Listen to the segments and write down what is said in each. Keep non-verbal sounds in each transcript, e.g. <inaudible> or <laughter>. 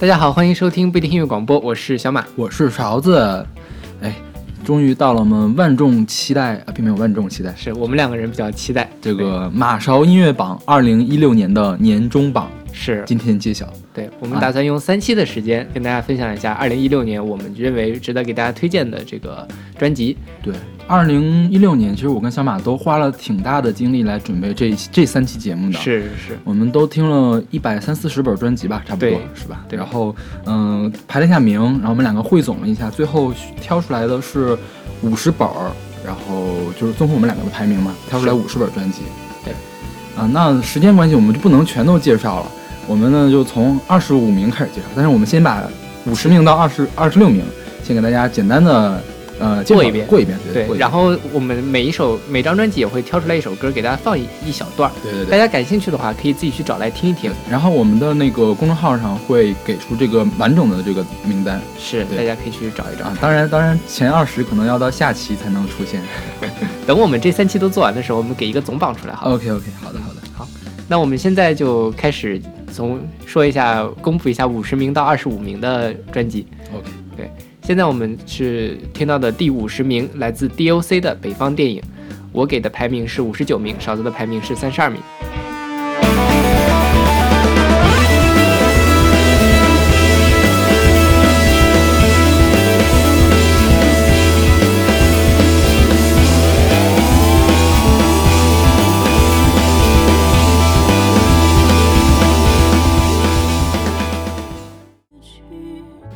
大家好，欢迎收听不一定音乐广播，我是小马，我是勺子。哎，终于到了我们万众期待啊，并没有万众期待，是我们两个人比较期待。这个马勺音乐榜二零一六年的年终榜是。今天揭晓。对我们打算用三期的时间跟大家分享一下二零一六年我们认为值得给大家推荐的这个专辑。对，二零一六年其实我跟小马都花了挺大的精力来准备这这三期节目的。是是是，我们都听了一百三四十本专辑吧，差不多是吧？对然后嗯排了一下名，然后我们两个汇总了一下，最后挑出来的是五十本儿，然后就是综合我们两个的排名嘛，挑出来五十本专辑。对，啊，那时间关系我们就不能全都介绍了，我们呢就从二十五名开始介绍，但是我们先把五十名到二十二十六名先给大家简单的呃过一遍过一遍，对然后我们每一首每张专辑也会挑出来一首歌给大家放一一小段儿，对对对大。家感兴趣的话可以自己去找来听一听。然后我们的那个公众号上会给出这个完整的这个名单是，大家可以去找一找啊。，当然，当然前二十可能要到下期才能出现。<laughs> 等我们这三期都做完的时候，我们给一个总榜出来，好。OK OK，好的好的。好那我们现在就开始从说一下，公布一下五十名到二十五名的专辑。OK，现在我们是听到的第五十名，来自 DOC 的《北方电影》，我给的排名是五十九名，勺子的排名是三十二名。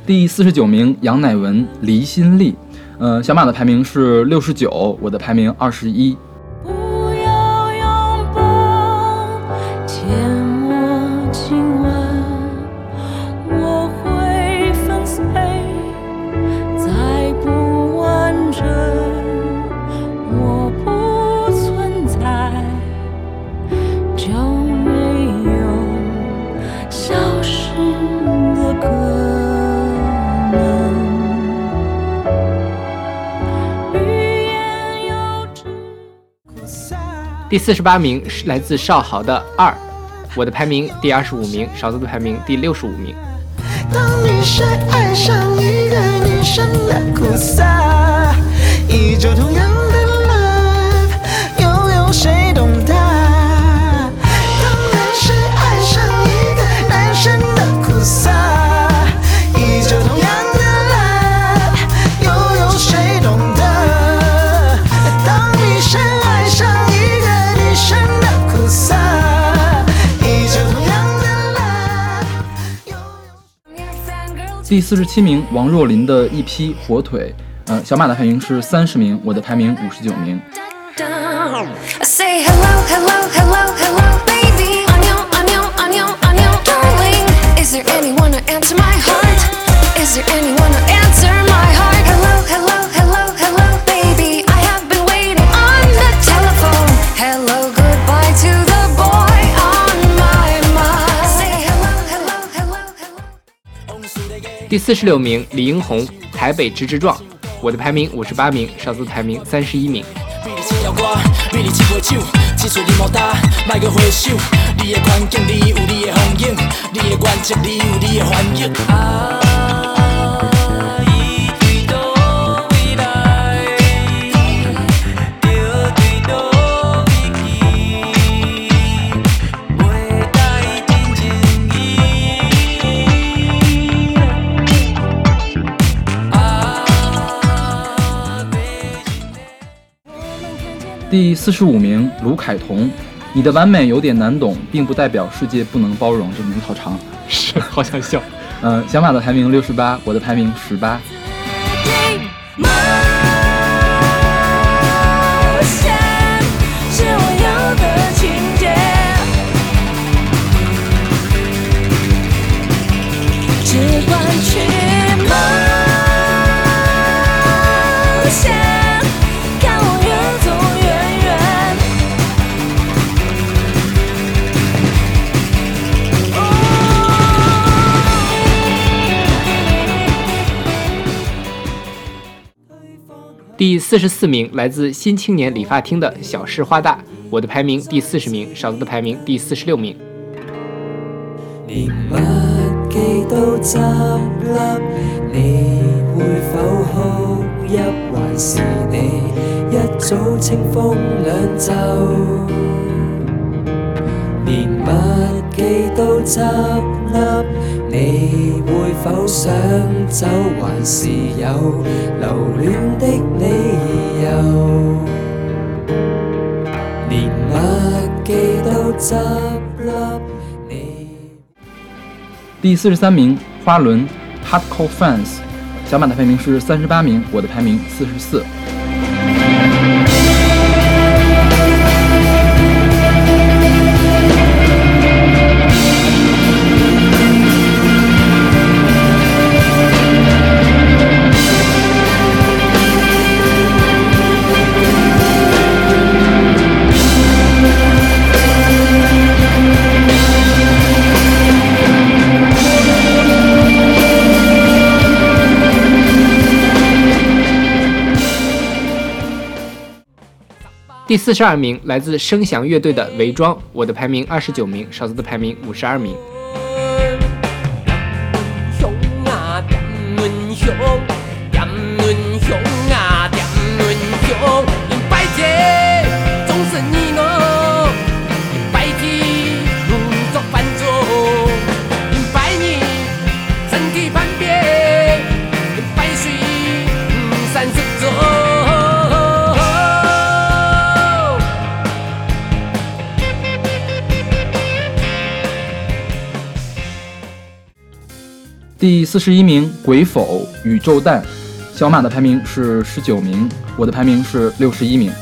第四十九名杨乃文《离心力》，呃，小马的排名是六十九，我的排名二十一。第四十八名是来自少豪的《二》，我的排名第二十五名，勺子的排名第六十五名。当女生爱上一个女生的苦涩，依旧同样的 love，又有谁懂第四十七名王若琳的一批火腿，呃，小马的排名是三十名，我的排名五十九名。I say hello, hello, hello, hello, baby. I know, I know, I know, I know, darling. Is there anyone to answer my heart? Is there anyone to answer my heart? 第四十六名李英宏《台北直直撞》，我的排名五十八名，上次排名三十一名。第四十五名卢凯彤，你的完美有点难懂，并不代表世界不能包容。这名字好长。<laughs> 是，好想笑。嗯，小马的排名六十八，我的排名十八。第四十四名来自新青年理发厅的小事花大，我的排名第四十名，勺子的排名第四十六名。一早清风两袖？連麥記都執笠，你會否想走，還是有留戀的理由？連麥記都執笠，你。第四十三名，花轮 Hardcore Fans，小马的排名是三十八名，我的排名四十四。第四十二名来自声响乐队的《伪装》，我的排名二十九名，勺子的排名五十二名。第四十一名，鬼否宇宙蛋，小马的排名是十九名，我的排名是六十一名。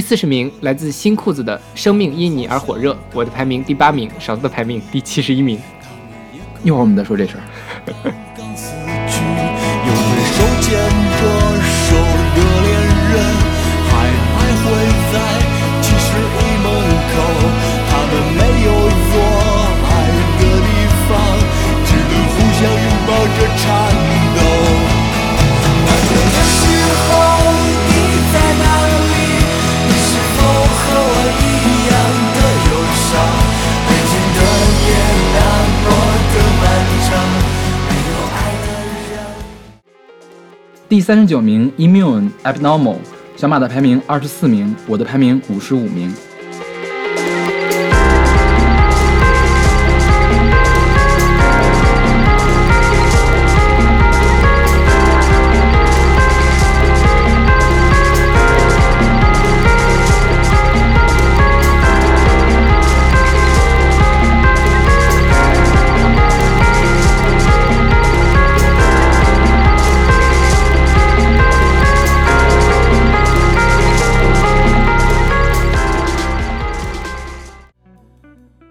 第四十名来自新裤子的《生命因你而火热》，我的排名第八名，勺子的排名第七十一名。一会儿我们再说这事儿。<laughs> <laughs> 第三十九名，Immune Abnormal，小马的排名二十四名，我的排名五十五名。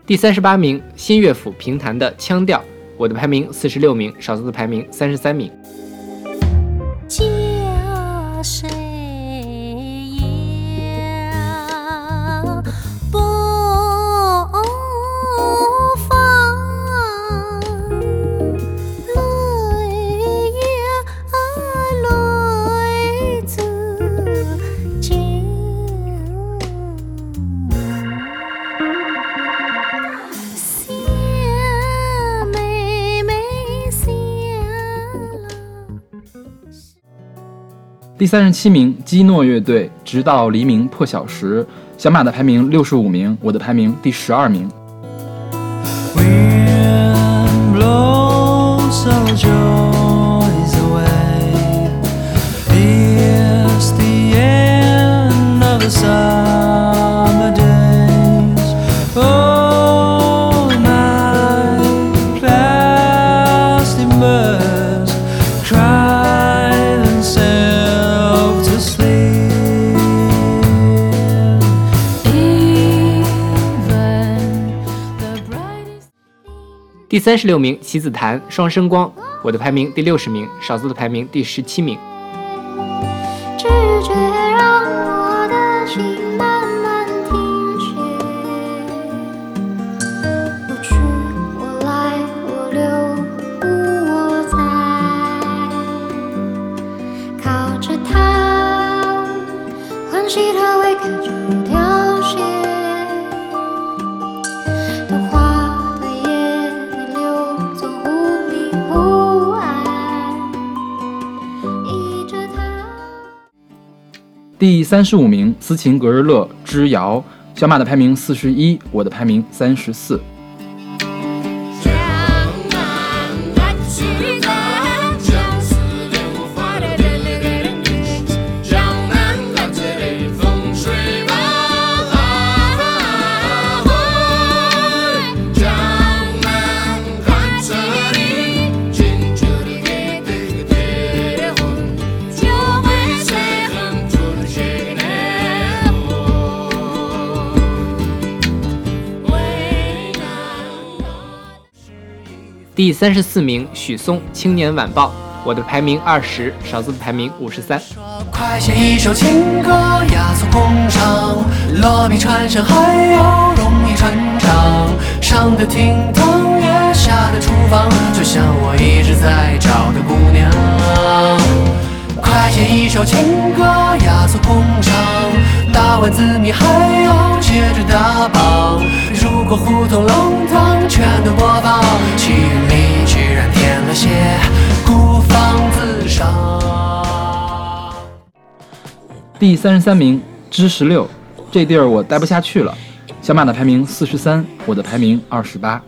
第三十八名，新乐府评弹的《腔调》，我的排名四十六名，勺子的排名三十三名。家谁第三十七名，基诺乐队《直到黎明破晓时》，小马的排名六十五名，我的排名第十二名。三十六名，棋子檀《双生光》，我的排名第六十名，勺子的排名第十七名。三十五名，斯琴格日乐之遥，小马的排名四十一，我的排名三十四。三十四名，许嵩《青年晚报》，我的排名二十，勺子的排名五十三。快写一首情歌，压缩工厂，落笔传神，还要容易传唱。上的厅堂，月下的厨房，就像我一直在找的姑娘。快写一首情歌，压缩工厂，打完字谜还要接着打榜。如果胡同弄堂全都播放，戏院里了些孤芳自赏。第三十三名，之十六，这地儿我待不下去了。小马的排名四十三，我的排名二十八。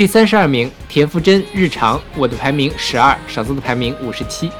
第三十二名，田馥甄《日常》，我的排名十二，勺子的排名五十七。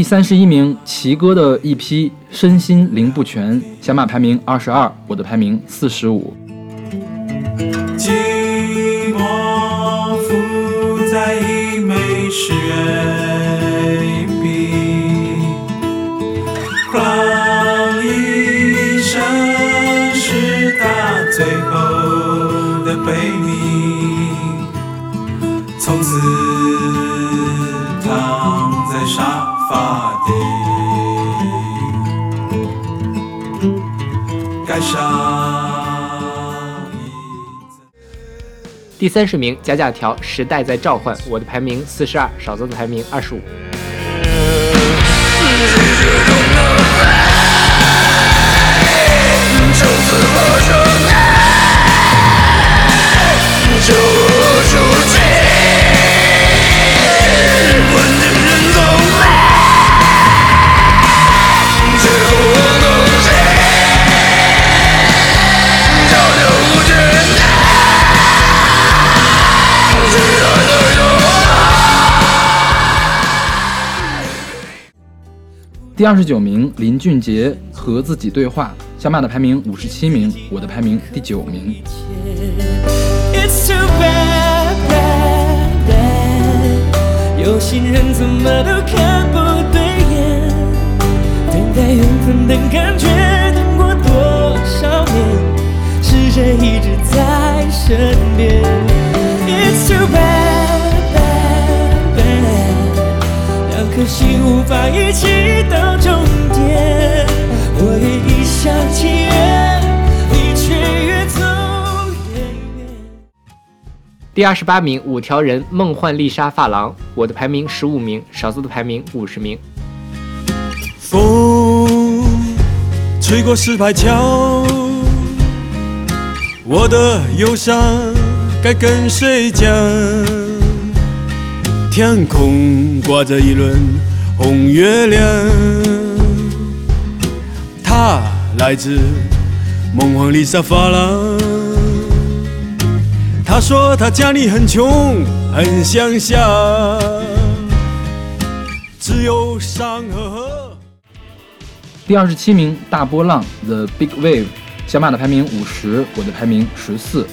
第三十一名，奇哥的一批身心灵不全，小马排名二十二，我的排名四十五。寂寞浮在一枚十月第三十名，假假条《时代在召唤》，我的排名四十二，少泽的排名二十五。第二十九名，林俊杰和自己对话，小马的排名五十七名，我的排名第九名。It's too bad, bad, bad 有心人怎么都看不对眼，等待缘分的感觉，等过多少年，是谁一直在身边？It's too bad, 可惜无法一起到终点我一厢情愿你却越走越远第二十八名五条人梦幻丽莎发廊。我的排名十五名勺子的排名五十名。风吹过石牌桥我的忧伤该跟谁讲？天空挂着一轮红月亮，它来自梦幻丽莎发廊。他说他家里很穷，很乡下，只有山和河。第二十七名大波浪 The Big Wave，小马的排名五十，我的排名十四。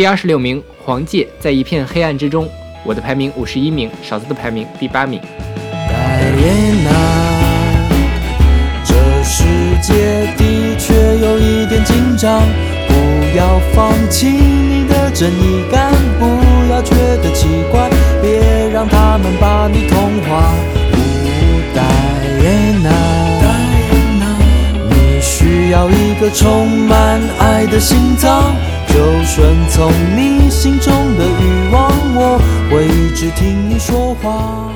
第二十六名，黄玠在一片黑暗之中，我的排名五十一名，勺子的排名第八名。戴安娜，这世界的确有一点紧张，不要放弃你的正义感，不要觉得奇怪，别让他们把你同化。戴安娜，你需要一个充满爱的心脏，就顺从你心中的欲望，我会一直听你说话。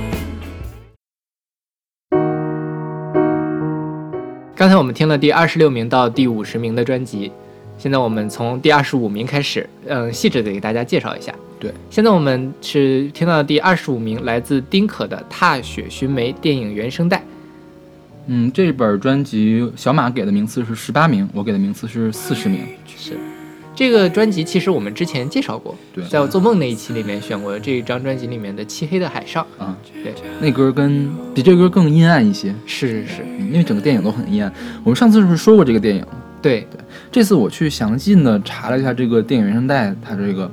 刚才我们听了第二十六名到第五十名的专辑，现在我们从第二十五名开始，嗯，细致的给大家介绍一下。对，现在我们是听到第二十五名，来自丁可的《踏雪寻梅》电影原声带。嗯，这本专辑小马给的名次是十八名，我给的名次是四十名。是，这个专辑其实我们之前介绍过，对。在我做梦那一期里面选过这一张专辑里面的《漆黑的海上》。啊，对，那歌跟比这歌更阴暗一些，是是是，嗯因为整个电影都很阴暗。我们上次是不是说过这个电影？对。对，这次我去详细的查了一下这个电影原声带，它这个，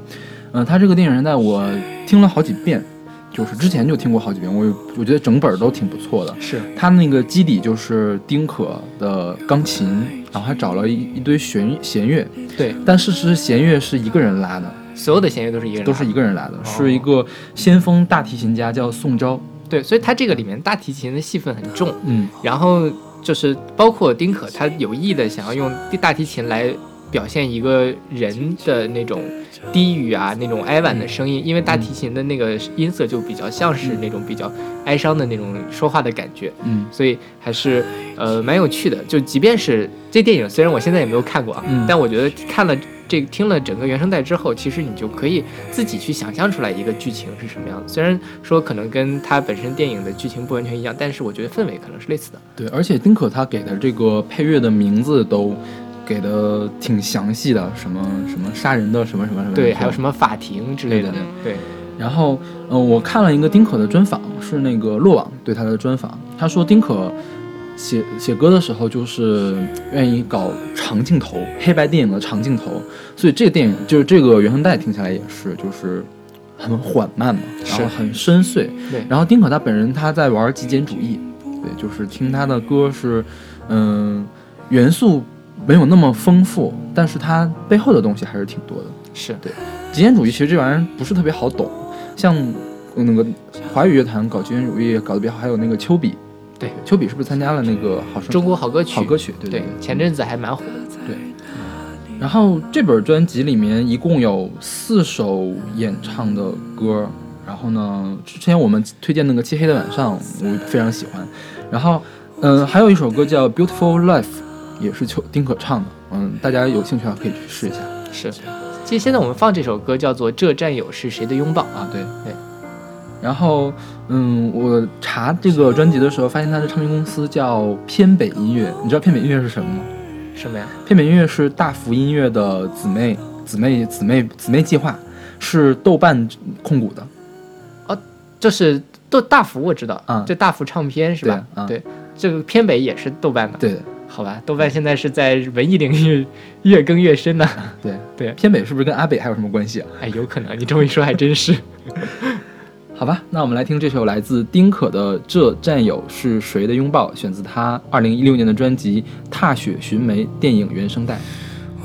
嗯、它这个电影原声带我听了好几遍，就是之前就听过好几遍，我我觉得整本都挺不错的。是。它那个基底就是丁可的钢琴，然后还找了一一堆弦弦乐，对，但事实弦乐是一个人拉的，所有的弦乐都是一个人，都是一个人拉的，是一个先锋大提琴家叫宋昭。对，所以他这个里面大提琴的戏份很重，嗯，然后就是包括丁可，他有意的想要用大提琴来表现一个人的那种低语啊，那种哀婉的声音，因为大提琴的那个音色就比较像是那种比较哀伤的那种说话的感觉，嗯所以还是呃蛮有趣的。就即便是这电影，虽然我现在也没有看过啊，嗯但我觉得看了。这听了整个原声带之后，其实你就可以自己去想象出来一个剧情是什么样的。虽然说可能跟它本身电影的剧情不完全一样，但是我觉得氛围可能是类似的。对，而且丁可他给的这个配乐的名字都给的挺详细的，什么什么杀人的什么什么什么，对，还有什么法庭之类的。对对然后，嗯、我看了一个丁可的专访，是那个落网对他的专访。他说丁可写写歌的时候就是愿意搞长镜头，黑白电影的长镜头，所以这个电影就是这个原声带听起来也是就是很缓慢嘛，然后很深邃。对然后丁可他本人他在玩极简主义，对，就是听他的歌是，嗯、元素没有那么丰富，但是它背后的东西还是挺多的。是对极简主义其实这玩意儿不是特别好懂，像那个华语乐坛搞极简主义搞得比较好，还有那个丘比，对，丘比是不是参加了那个好声中国好歌曲，好歌曲？对对对，前阵子还蛮火的。对。然后这本专辑里面一共有四首演唱的歌，然后呢，之前我们推荐那个《漆黑的晚上》，我非常喜欢。然后，嗯、还有一首歌叫《Beautiful Life》，也是邱丁可唱的，嗯，大家有兴趣的话可以去试一下是，其实现在我们放这首歌叫做《这战友是谁的拥抱》啊。对对。然后，嗯，我查这个专辑的时候，发现他的唱片公司叫偏北音乐。你知道偏北音乐是什么吗？什么呀？偏北音乐是大福音乐的姊妹姊妹姊妹姊妹计划，是豆瓣控股的。哦就是豆大福我知道啊这大福唱片是吧？对，这个偏北也是豆瓣的。对，好吧，豆瓣现在是在文艺领域越更越深呢。对 <laughs> 对偏北是不是跟阿北还有什么关系啊？哎，有可能，你这么一说还真是。<laughs> 好吧，那我们来听这首来自丁可的《这战友是谁的拥抱》，选自他二零一六年的专辑《踏雪寻梅》电影原声带。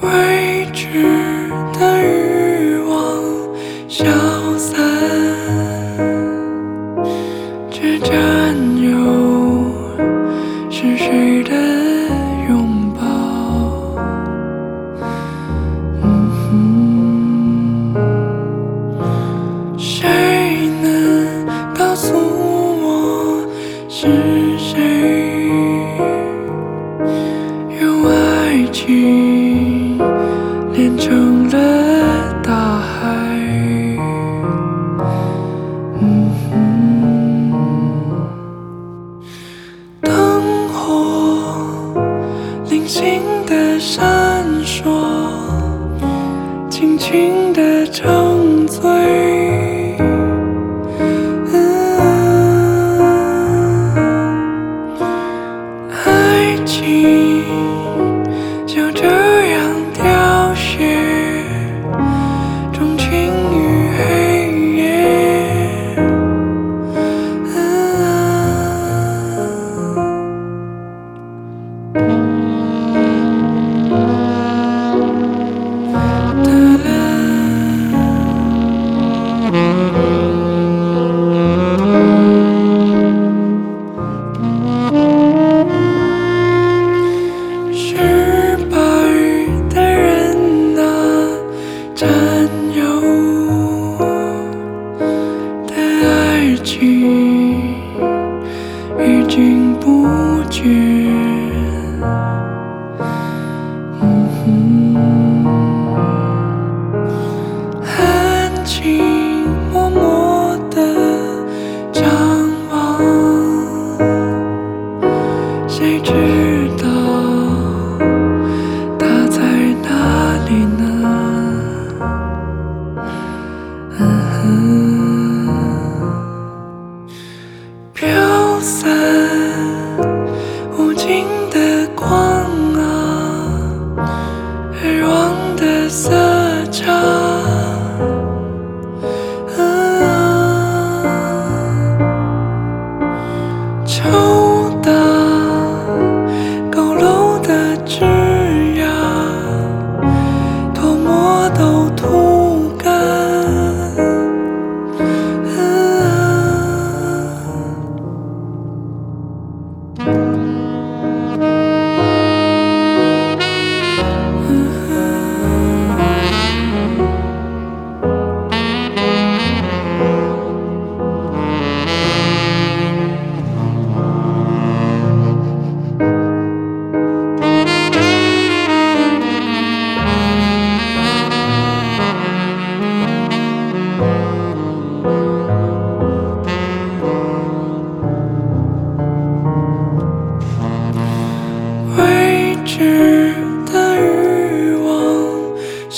未知的欲望消散，这战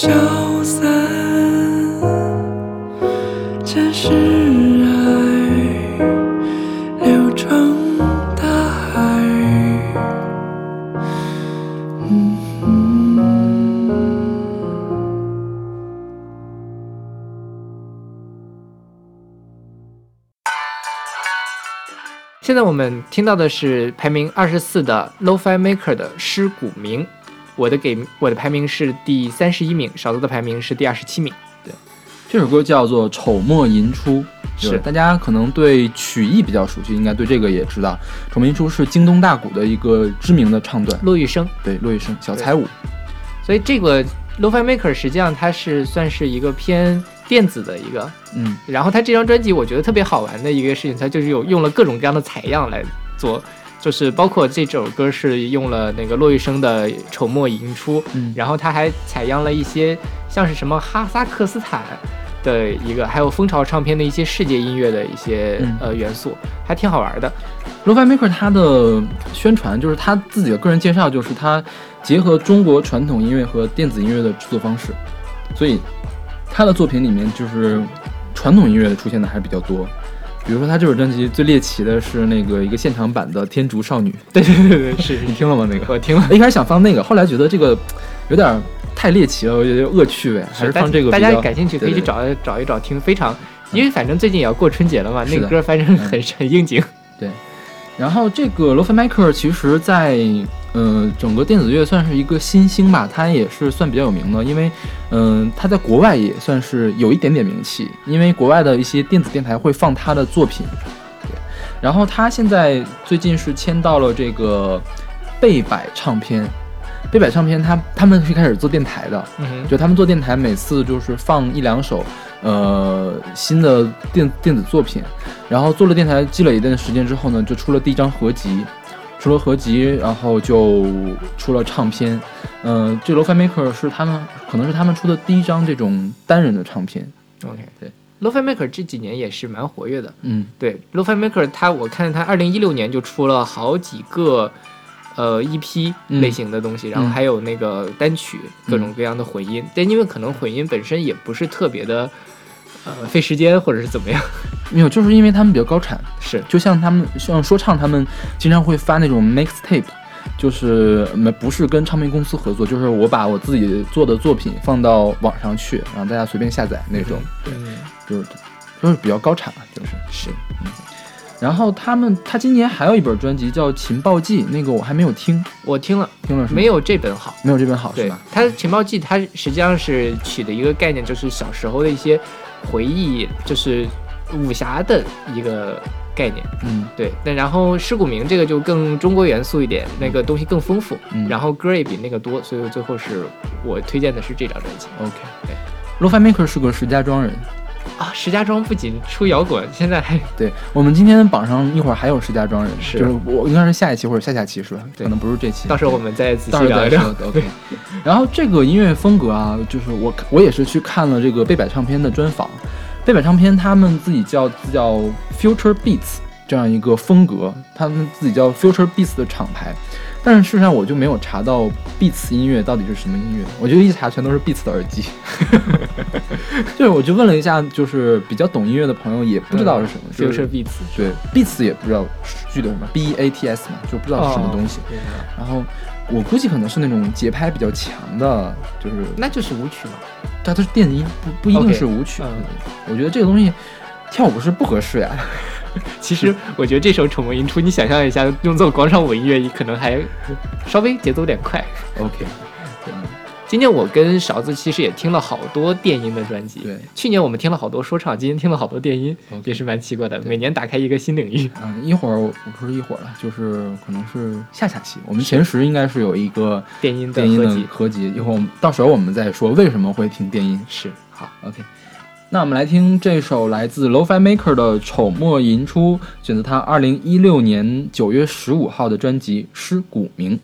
消散，这是爱流成大海。嗯哼。现在我们听到的是排名二十四的 Lo-Fi Maker 的《尸骨鸣》，我的给我的排名是第三十一名，勺子的排名是第二十七名。对这首歌叫做《丑末寅初》，是大家可能对曲艺比较熟悉，应该对这个也知道。《丑末寅初》是京东大鼓的一个知名的唱段，骆玉笙，对骆玉笙小彩舞，所以这个 Lo-Fi Maker 实际上它是算是一个偏电子的一个，嗯，然后它这张专辑我觉得特别好玩的一个事情，它就是有用了各种各样的采样来做，就是包括这首歌是用了那个骆玉笙的《丑墨吟出》，嗯。然后他还采样了一些像是什么哈萨克斯坦的一个，还有蜂巢唱片的一些世界音乐的一些、嗯。呃元素，还挺好玩的。Lo-Fi Maker 他的宣传就是他自己的个人介绍，就是他结合中国传统音乐和电子音乐的制作方式，所以他的作品里面就是传统音乐出现的还比较多，比如说他这本专辑最猎奇的是那个一个现场版的《天竺少女》，<laughs> 对对对对，是你听了吗？那个我听了。一开始想放那个，后来觉得这个有点太猎奇了，我觉得恶趣味，还是放这个大。家感兴趣可以去对对找找一找听，非常，因为反正最近也要过春节了嘛，那个歌反正很很应景。然后这个 Lo-Fi Maker 其实在呃整个电子乐算是一个新星吧，他也是算比较有名的，因为嗯、他在国外也算是有一点点名气，因为国外的一些电子电台会放他的作品。对，然后他现在最近是签到了这个贝百唱片。贝百唱片他他们是开始做电台的，嗯，就他们做电台，每次就是放一两首，呃，新的电电子作品，然后做了电台，积累一段时间之后呢，就出了第一张合集，出了合集，然后就出了唱片，嗯、这 Lo-Fi Maker 是他们可能是他们出的第一张这种单人的唱片，OK，对，Lo-Fi Maker 这几年也是蛮活跃的。嗯。对，Lo-Fi Maker 他我看他二零一六年就出了好几个呃 EP 嗯。类型的东西，然后嗯还有那个单曲，各种各样的混音。但因为可能混音本身也不是特别的呃费时间或者是怎么样，<laughs> 没有，就是因为他们比较高产，是 <laughs> 就像他们像说唱，他们经常会发那种 mixtape，就是没不是跟唱片公司合作，就是我把我自己做的作品放到网上去，然后大家随便下载那种，对，嗯就是就是比较高产嘛，就是。是嗯然后他们他今年还有一本专辑叫《情报记》，那个我还没有听，我听了听了是没有这本好。没有这本好是对吧？，他情报记，它实际上是取的一个概念，就是小时候的一些回忆，就是武侠的一个概念。嗯。对，那然后尸骨铭这个就更中国元素一点，那个东西更丰富，嗯。然后歌也比那个多，所以最后是我推荐的是这张专辑，OK，对。Lo-Fi Maker 是个石家庄人，啊。石家庄不仅出摇滚，现在还对我们今天榜上一会儿还有石家庄人，是就是我应该是下一期或者下下期是吧？对可能不是这期，到时候我们再仔到细聊一聊。时候再说。OK。然后这个音乐风格啊，就是我我也是去看了这个贝百唱片的专访，贝百唱片他们自己叫叫 Future Beats 这样一个风格，他们自己叫 Future Beats 的厂牌。但是事实上我就没有查到 Beats 音乐到底是什么音乐，我就一查全都是 Beats 的耳机。<laughs> 就是我就问了一下，就是比较懂音乐的朋友也不知道是什么，就是 Beats 对 Beats 也不知道具体什么 B E A T S 嘛，就不知道是什么东西。然后我估计可能是那种节拍比较强的，就是那就是舞曲嘛。它它是电音，不不一定是舞曲。嗯我觉得这个东西跳舞是不合适呀。<laughs> 其实我觉得这首《丑萌音出》，你想象一下，用做广场舞音乐，可能还稍微节奏有点快。OK，今天我跟勺子其实也听了好多电音的专辑。对，去年我们听了好多说唱，今年听了好多电音也是蛮奇怪的。每年打开一个新领域。嗯，一会儿我不是一会儿了，就是可能是下下期，我们前十应该是有一个电音的电音的合集合集，一会儿我们到时候我们再说为什么会听电音。是好，OK，那我们来听这首来自 Lo-Fi Maker 的《丑墨寅初》，选择他二零一六年九月十五号的专辑《尸骨铭》。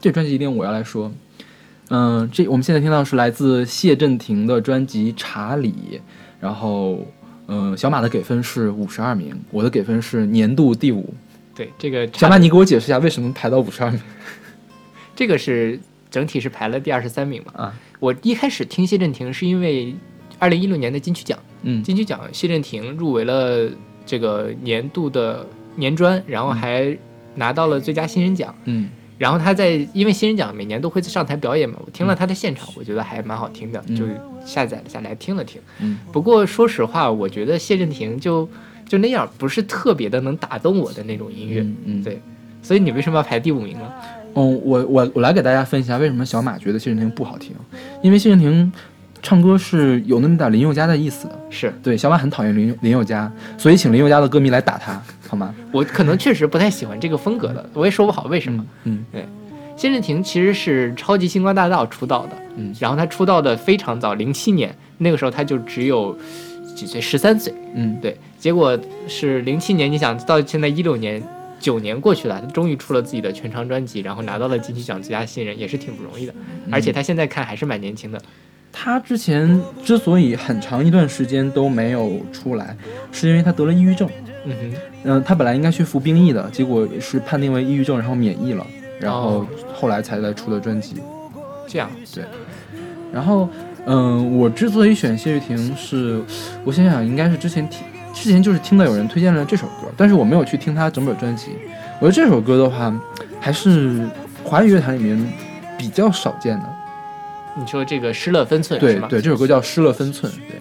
这专辑一定我要来说。嗯、这我们现在听到是来自谢震廷的专辑《查理》，然后，嗯、小马的给分是五十二名，我的给分是年度第五。对这个小马，你给我解释一下为什么排到五十二名 <laughs> 这个是整体是排了第二十三名嘛？啊？我一开始听谢震廷是因为二零一六年的金曲奖，嗯金曲奖谢震廷入围了这个年度的年专，然后还拿到了最佳新人奖。嗯然后他在因为新人奖每年都会上台表演嘛，我听了他的现场，我觉得还蛮好听的，嗯就下载了下来听了听。嗯不过说实话，我觉得谢震廷就就那样，不是特别的能打动我的那种音乐。对所以你为什么要排第五名呢？嗯，我我我来给大家分析一下为什么小马觉得谢震廷不好听，因为谢震廷唱歌是有那么点林宥嘉的意思的。是对，小马很讨厌林林宥嘉，所以请林宥嘉的歌迷来打他，好吗？我可能确实不太喜欢这个风格的，我也说不好为什么。嗯谢震廷其实是超级星光大道出道的，嗯然后他出道的非常早，零七年那个时候他就只有几岁，十三岁。嗯对，结果是零七年，你想到现在一六年，九年过去了，他终于出了自己的全长专辑，然后拿到了金曲奖最佳新人，也是挺不容易的。嗯而且他现在看还是蛮年轻的。他之前之所以很长一段时间都没有出来，是因为他得了抑郁症。嗯哼，嗯、他本来应该去服兵役的，结果是判定为抑郁症，然后免疫了，然后哦后来才来出的专辑。这样对，然后，嗯、我之所以选谢玉婷是，我想想应该是之前听，之前就是听到有人推荐了这首歌，但是我没有去听他整本专辑。我觉得这首歌的话，还是华语乐坛里面比较少见的。你说这个失了分寸是吗？对对，这首歌叫《失了分寸》，对，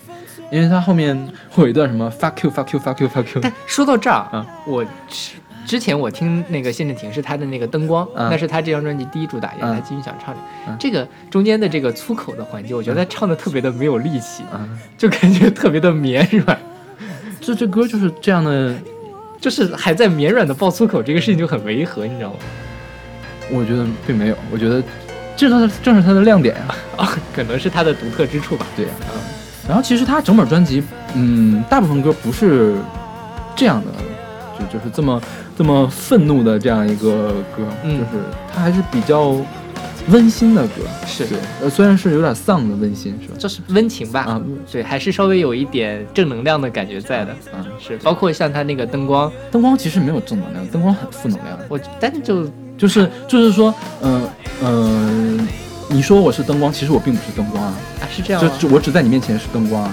因为它后面会有一段什么 fuck you fuck you fuck you fuck you，但说到这儿，嗯。我之之前我听那个谢震廷是他的那个灯光，嗯。那是他这张专辑第一主打，也是他嗯金曲奖唱的。嗯。这个中间的这个粗口的环节，我觉得他唱的特别的没有力气，啊，就感觉特别的绵软，这这歌就是这样的，就是还在绵软的爆粗口，这个事情就很违和，你知道吗？我觉得并没有，我觉得这是正是它的亮点呀、啊，<laughs> 可能是它的独特之处吧。对。嗯、然后其实他整本专辑，嗯，大部分歌不是这样的，就就是这么这么愤怒的这样一个歌，嗯。就是它还是比较温馨的歌，是。对，呃，虽然是有点丧的温馨，是吧？这是温情吧？啊，对，还是稍微有一点正能量的感觉在的。嗯，是，包括像他那个灯光，灯光其实没有正能量，灯光很负能量，我但是就就是就是说，嗯、嗯、你说我是灯光，其实我并不是灯光啊，啊是这样吗？就就我只在你面前是灯光啊，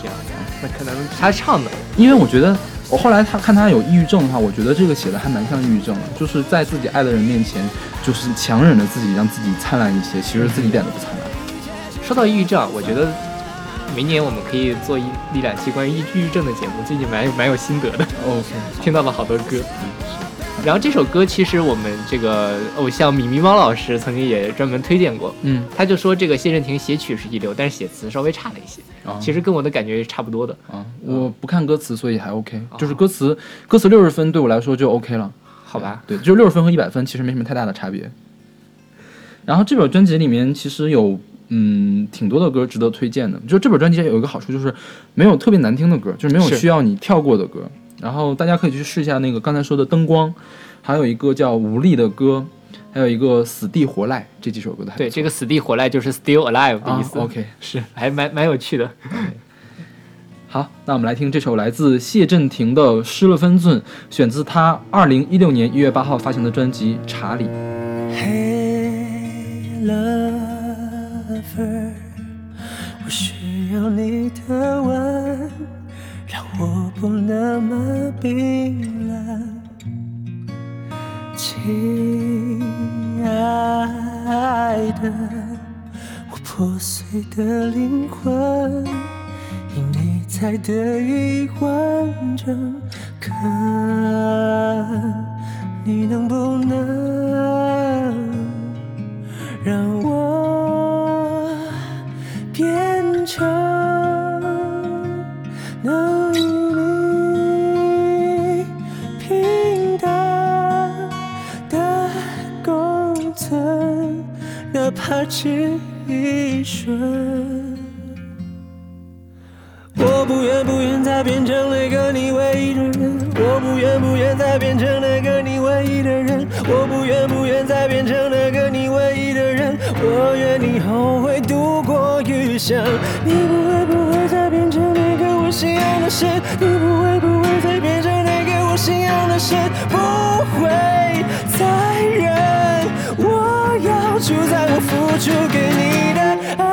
这样，那可能他唱的因为我觉得我后来他看他有抑郁症的话，我觉得这个写的还蛮像抑郁症的，就是在自己爱的人面前，就是强忍着自己，让自己灿烂一些，其实自己一点都不灿烂。说到抑郁症，我觉得明年我们可以做一一两期关于抑抑郁症的节目，最近蛮有蛮有心得的，OK，听到了好多歌。然后这首歌其实我们这个偶像米咪猫老师曾经也专门推荐过，嗯，他就说这个谢震廷写曲是一流，但是写词稍微差了一些，啊其实跟我的感觉是差不多的。啊，我不看歌词，所以还 OK，就是歌词歌词六十分对我来说就 OK 了。好吧，对，就六十分和一百分其实没什么太大的差别。然后这本专辑里面其实有嗯挺多的歌值得推荐的，就这本专辑有一个好处就是没有特别难听的歌，就是没有需要你跳过的歌。然后大家可以去试一下那个刚才说的灯光，还有一个叫无力的歌，还有一个死地活赖，这几首歌都还对，这个死地活赖就是 still alive 的啊意思。OK，是还蛮蛮有趣的。好，那我们来听这首来自谢震廷的《失了分寸》，选自他二零一六年一月八号发行的专辑《查理》。Hey lover，我需要你的吻，让我不那么冰冷。亲爱的，我破碎的灵魂，因你才得以完整。可你能不能让我变成能怕只一瞬？我不愿不愿再变成那个你唯一的人，我不愿不愿再变成那个你唯一的人，我不愿不愿再变成那个你唯一的人，我愿你后悔度过余生，你不会不会再变成那个我信仰的神，你不会不会再变成那个我信仰的神，不会再忍，我。要主宰我付出给你的爱，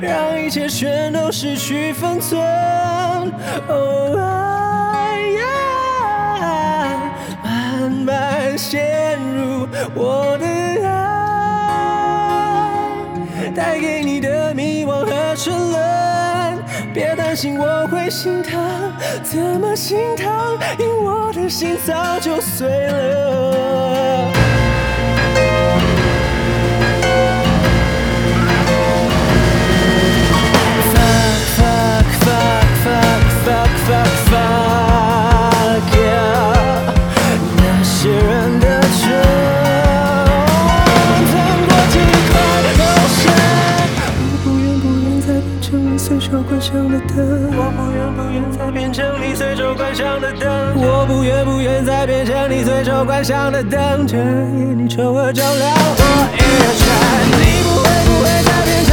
让一切全都失去分寸。哦，爱，慢慢陷入我的担心我会心疼，怎么心疼？因我的心早就碎了。Fuck fuck, fuck, fuck, fuck, fuck, fuck, 成你随手关上的灯，我不愿不愿再变成你随手关上的灯。这夜你求我照亮我一盏，你不会不会再变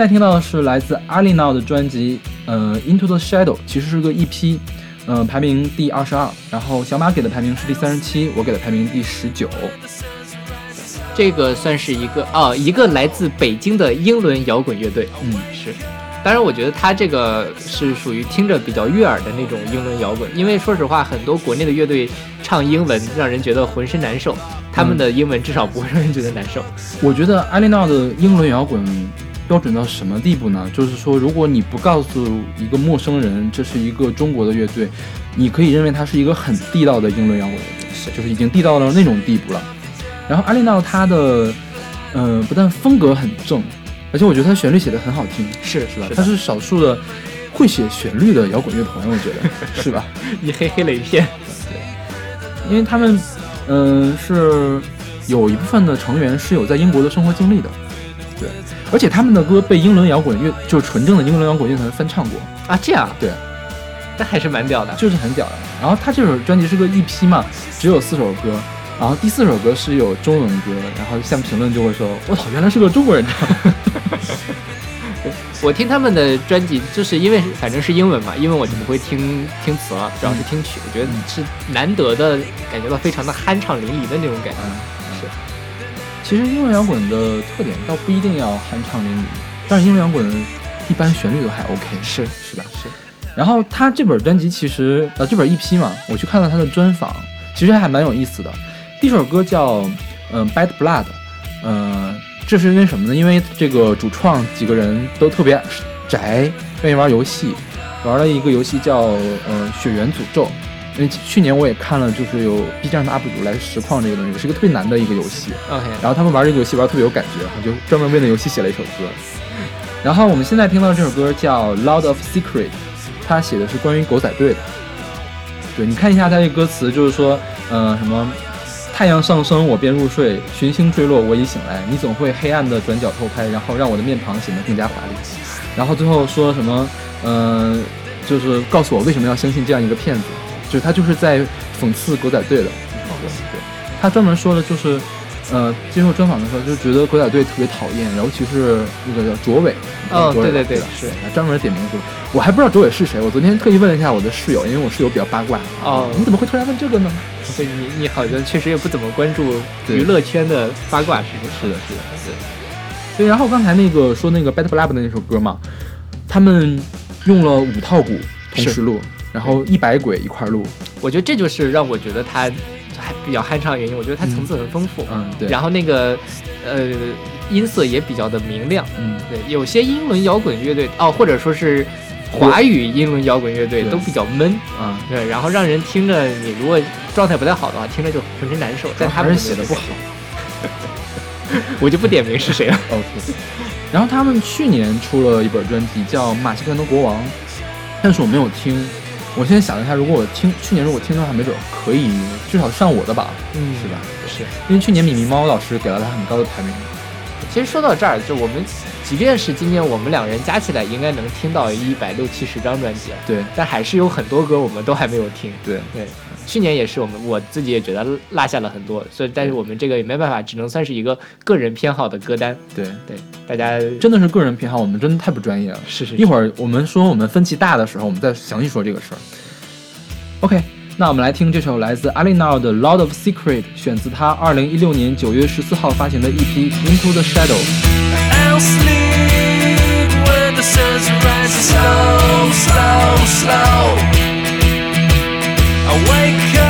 在听到的是来自阿丽娜的专辑，呃，《Into the Shadow》，其实是个 EP，呃，排名第二十二。然后小马给的排名是第三十七，我给的排名第十九。这个算是一个哦，一个来自北京的英伦摇滚乐队。嗯，是。当然，我觉得他这个是属于听着比较悦耳的那种英伦摇滚，因为说实话，很多国内的乐队唱英文让人觉得浑身难受，他们的英文至少不会让人觉得难受。我觉得阿丽娜的英伦摇滚标准到什么地步呢？就是说，如果你不告诉一个陌生人这是一个中国的乐队，你可以认为它是一个很地道的英伦摇滚乐队，是就是已经地道到那种地步了。然后阿丽娜她的，呃，不但风格很正，而且我觉得她旋律写的很好听，是是吧？她是少数的会写旋律的摇滚乐团，我觉得 <laughs> 是吧？你黑黑了一片。对因为他们，嗯、是有一部分的成员是有在英国的生活经历的，对，而且他们的歌被英伦摇滚乐，就是纯正的英伦摇滚乐团翻唱过，啊，这样，对，那还是蛮屌的。就是很屌的。然后他这首专辑是个 EP 嘛，只有四首歌，然后第四首歌是有中文歌，然后下面评论就会说：“我操，原来是个中国人唱。<laughs> 我听他们的专辑，就是因为反正是英文嘛，英文我就不会听听词了，主要是听曲。我觉得是难得的感觉到非常的酣畅淋漓的那种感觉。是，”其实英伦摇滚的特点倒不一定要酣畅淋漓，但是英伦摇滚一般旋律都还 OK，是是吧？是。然后他这本专辑其实呃这本 EP 嘛，我去看了他的专访，其实还蛮有意思的。第一首歌叫嗯、Bad Blood，呃，这是因为什么呢？因为这个主创几个人都特别宅，愿意玩游戏，玩了一个游戏叫呃《血缘诅咒》。因为去年我也看了，就是有 B 站的 UP 主来实况这个东西，是一个特别难的一个游戏。OK，然后他们玩这个游戏玩特别有感觉，就专门为那游戏写了一首歌。然后我们现在听到这首歌叫《Loud of Secret》，他写的是关于狗仔队的。对，你看一下他这歌词，就是说，呃，什么太阳上升我便入睡，群星坠落我已醒来，你总会黑暗的转角偷拍，然后让我的面庞显得更加华丽。然后最后说什么，呃，就是告诉我为什么要相信这样一个骗子，就是他就是在讽刺狗仔队的。对，他专门说的就是。呃，接受专访的时候就觉得狗仔队特别讨厌，尤其是那个叫卓伟。哦，对对对吧，是他专门点名说，我还不知道卓伟是谁。我昨天特意问了一下我的室友，因为我室友比较八卦。哦你怎么会突然问这个呢？所以你你好像确实也不怎么关注 <laughs> 娱乐圈的八卦。是的，是的，是的。对，然后刚才那个说那个 Bad Blood 的那首歌嘛，他们用了五套鼓同时录，然后一百轨一块儿录。我觉得这就是让我觉得他还比较酣畅的原因。我觉得他层次很丰富，嗯，对。然后那个呃音色也比较的明亮。嗯，对，有些英伦摇滚乐队哦，或者说是华语英伦摇滚乐队都比较闷，啊，对，然后让人听着你如果状态不太好的话，听着就浑身难受。但他们写的不好。<laughs> 我就不点名是谁了。<laughs> OK。然后他们去年出了一本专辑叫《马戏团的国王》，但是我没有听。我现在想了一下，如果我听去年如果听的话，没准可以至少上我的榜，嗯是吧？是。因为去年米米猫老师给了他很高的排名。其实说到这儿，就我们即便是今年我们两人加起来，应该能听到一百六七十张专辑了，对但还是有很多歌我们都还没有听。对对，去年也是我们我自己也觉得落下了很多，所以但是我们这个也没办法，只能算是一个个人偏好的歌单。对对，大家真的是个人偏好，我们真的太不专业了。是是一会儿我们说我们分歧大的时候，我们再详细说这个事儿。OK，那我们来听这首来自 a l i n a 的《Lord of Secret》，选自他二零一六年九月十四号发行的 EP《Into the Shadow》。I'll sleep wake up.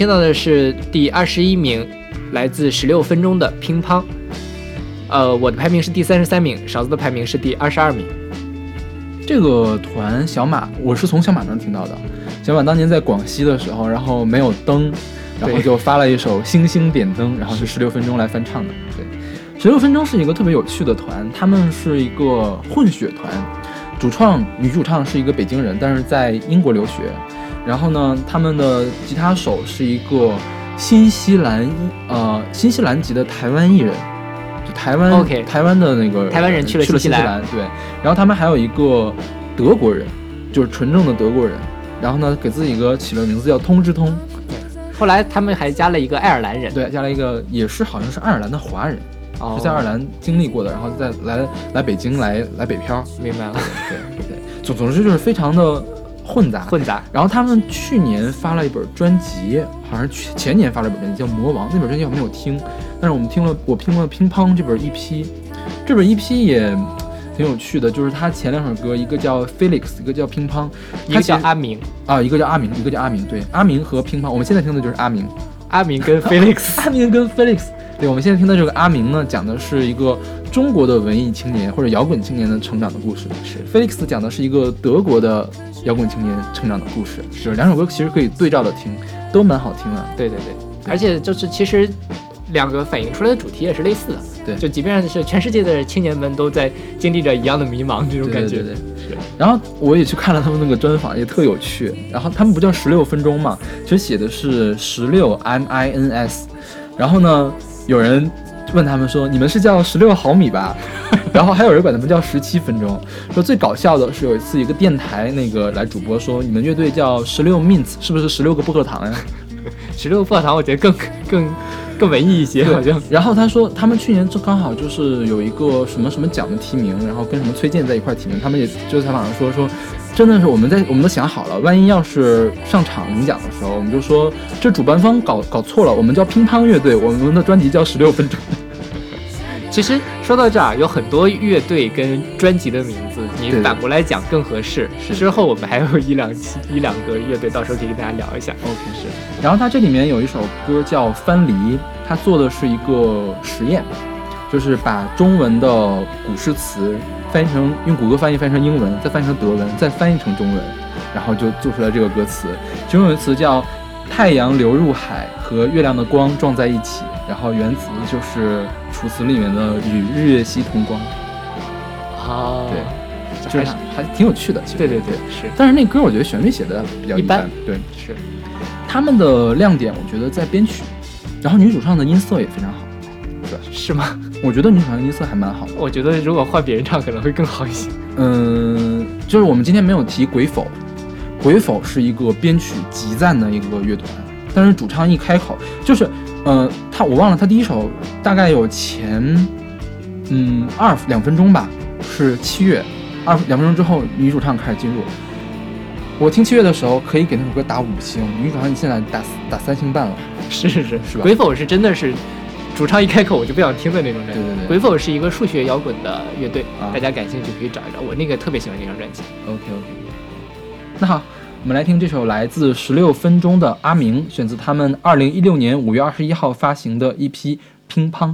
听到的是第二十一名，来自十六分钟的乒乓。呃，我的排名是第三十三名，勺子的排名是第二十二名。这个团小马，我是从小马那儿听到的。小马当年在广西的时候，然后没有灯，然后就发了一首《星星点灯》，然后是十六分钟来翻唱的。对，十六分钟是一个特别有趣的团，他们是一个混血团，主创女主唱是一个北京人，但是在英国留学。然后呢，他们的吉他手是一个新西兰呃新西兰籍的台湾艺人，就台湾 OK 台湾的那个台湾人去了去了新西兰。对。然后他们还有一个德国人，就是纯正的德国人。然后呢，给自己一个起了名字叫通知通，后来他们还加了一个爱尔兰人，对，加了一个也是好像是爱尔兰的华人，哦。是在爱尔兰经历过的，然后再来来北京来来北漂，明白了，对对对，总总之就是非常的混杂。混杂。然后他们去年发了一本专辑，好像是去前年发了一本专辑叫《魔王》，那本专辑我没有听，但是我们听了，我听了《乒乓》这本 EP，这本 EP 也挺有趣的，就是他前两首歌，一个叫 Felix，一个叫乒乓，一个叫阿明，啊，一个叫阿明，一个叫阿明，对，阿明和乒乓，我们现在听的就是阿明，阿明跟 Felix，<laughs> 阿明跟 Felix，对，我们现在听的这个阿明呢，讲的是一个中国的文艺青年或者摇滚青年的成长的故事，是 Felix 讲的是一个德国的摇滚青年成长的故事，是两首歌其实可以对照着听，都蛮好听的，对对对，而且就是其实两个反映出来的主题也是类似的，对。就即便是全世界的青年们都在经历着一样的迷茫这种感觉，对对对。对然后我也去看了他们那个专访，也特有趣。然后他们不叫十六分钟嘛，其实写的是十六 M I N S。然后呢，有人问他们说：“你们是叫十六毫米吧？” <laughs> 然后还有人管他们叫十七分钟。说最搞笑的是有一次一个电台那个来主播说：“你们乐队叫十六 mints，是不是十六个薄荷糖呀？” <laughs> 十六个薄荷糖我觉得更更更文艺一些，好像。然后他说他们去年就刚好就是有一个什么什么奖的提名，然后跟什么崔健在一块儿提名，他们也就是采访上说说，真的是我们在我们都想好了，万一要是上场领奖的时候，我们就说这主办方搞搞错了，我们叫乒乓乐队，我们的专辑叫十六分钟。其实说到这儿，有很多乐队跟专辑的名字，你反过来讲更合适。是之后我们还有一两期一两个乐队，到时候可以跟大家聊一下。OK 是，然后它这里面有一首歌叫《翻离》，它做的是一个实验，就是把中文的古诗词翻译成用谷歌翻译翻译成英文，再翻译成德文，再翻译成中文，然后就做出来这个歌词。其中有一词叫“太阳流入海和月亮的光撞在一起”，然后原词就是《楚辞》里面的“与日月兮同光啊”，对，就是还挺有趣的。其实对对对，是但是那歌我觉得旋律写的比较一般般，对。是。他们的亮点，我觉得在编曲，然后女主唱的音色也非常好，对，是吗？我觉得女主唱的音色还蛮好的。我觉得如果换别人唱可能会更好一些。嗯，就是我们今天没有提鬼否，鬼否是一个编曲极赞的一个乐团，但是主唱一开口就是，呃，他我忘了他第一首大概有前，嗯二两分钟吧，是七月，二两分钟之后女主唱开始进入。我听七月的时候可以给那首歌打五星，女主唱你现在打打三星半了。是是是是吧鬼否是真的是主唱一开口我就不想听的那种人。对对对鬼否是一个数学摇滚的乐队，啊大家感兴趣可以找一找。我那个特别喜欢这张专辑。OK OK，那好，我们来听这首来自十六分钟的《阿明》，选自他们二零一六年五月二十一号发行的一批《乒乓》。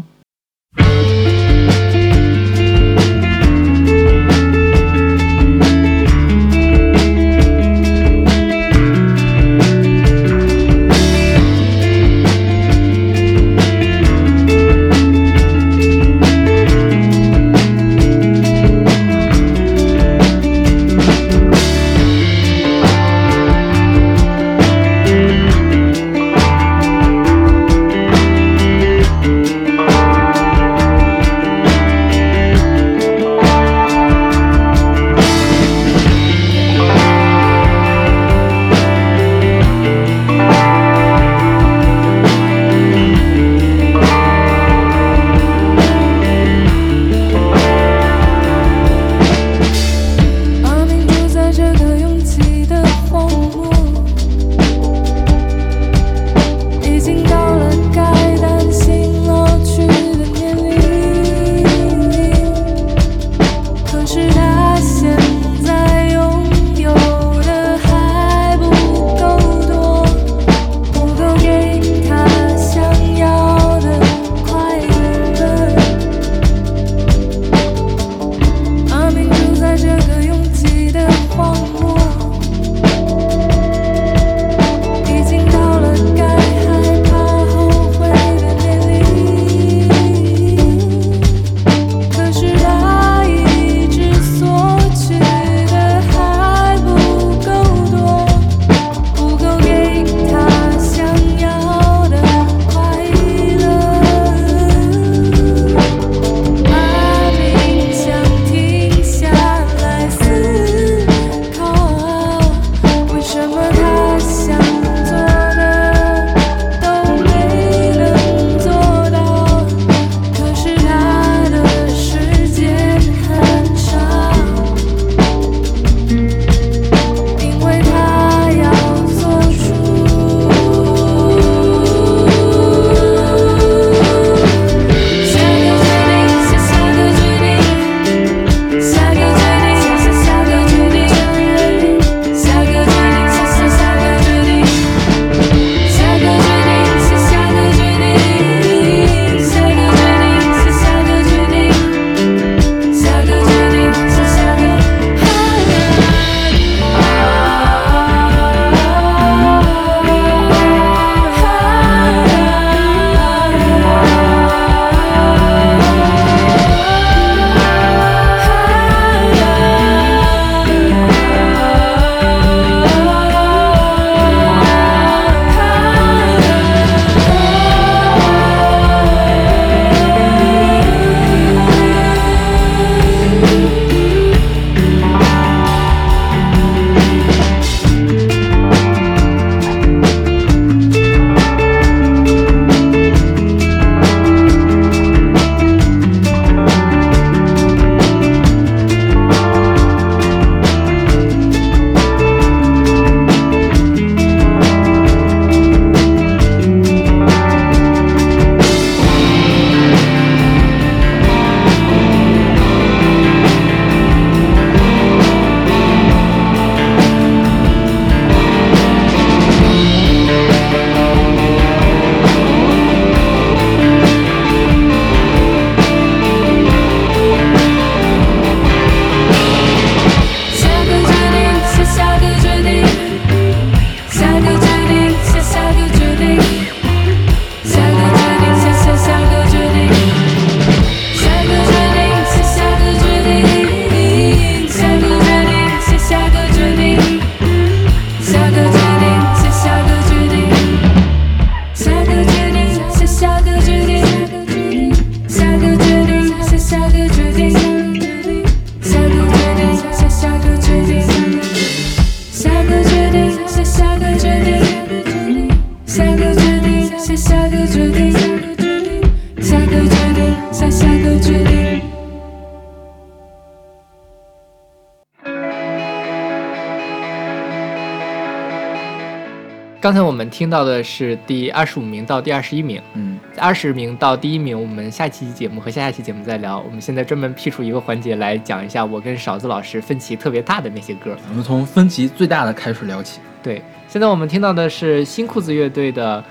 听到的是第二十五名到第二十一名，嗯，二十名到第一名，我们下期节目和下下期节目再聊。我们现在专门辟出一个环节来讲一下我跟勺子老师分歧特别大的那些歌。我们从分歧最大的开始聊起。对，现在我们听到的是新裤子乐队的，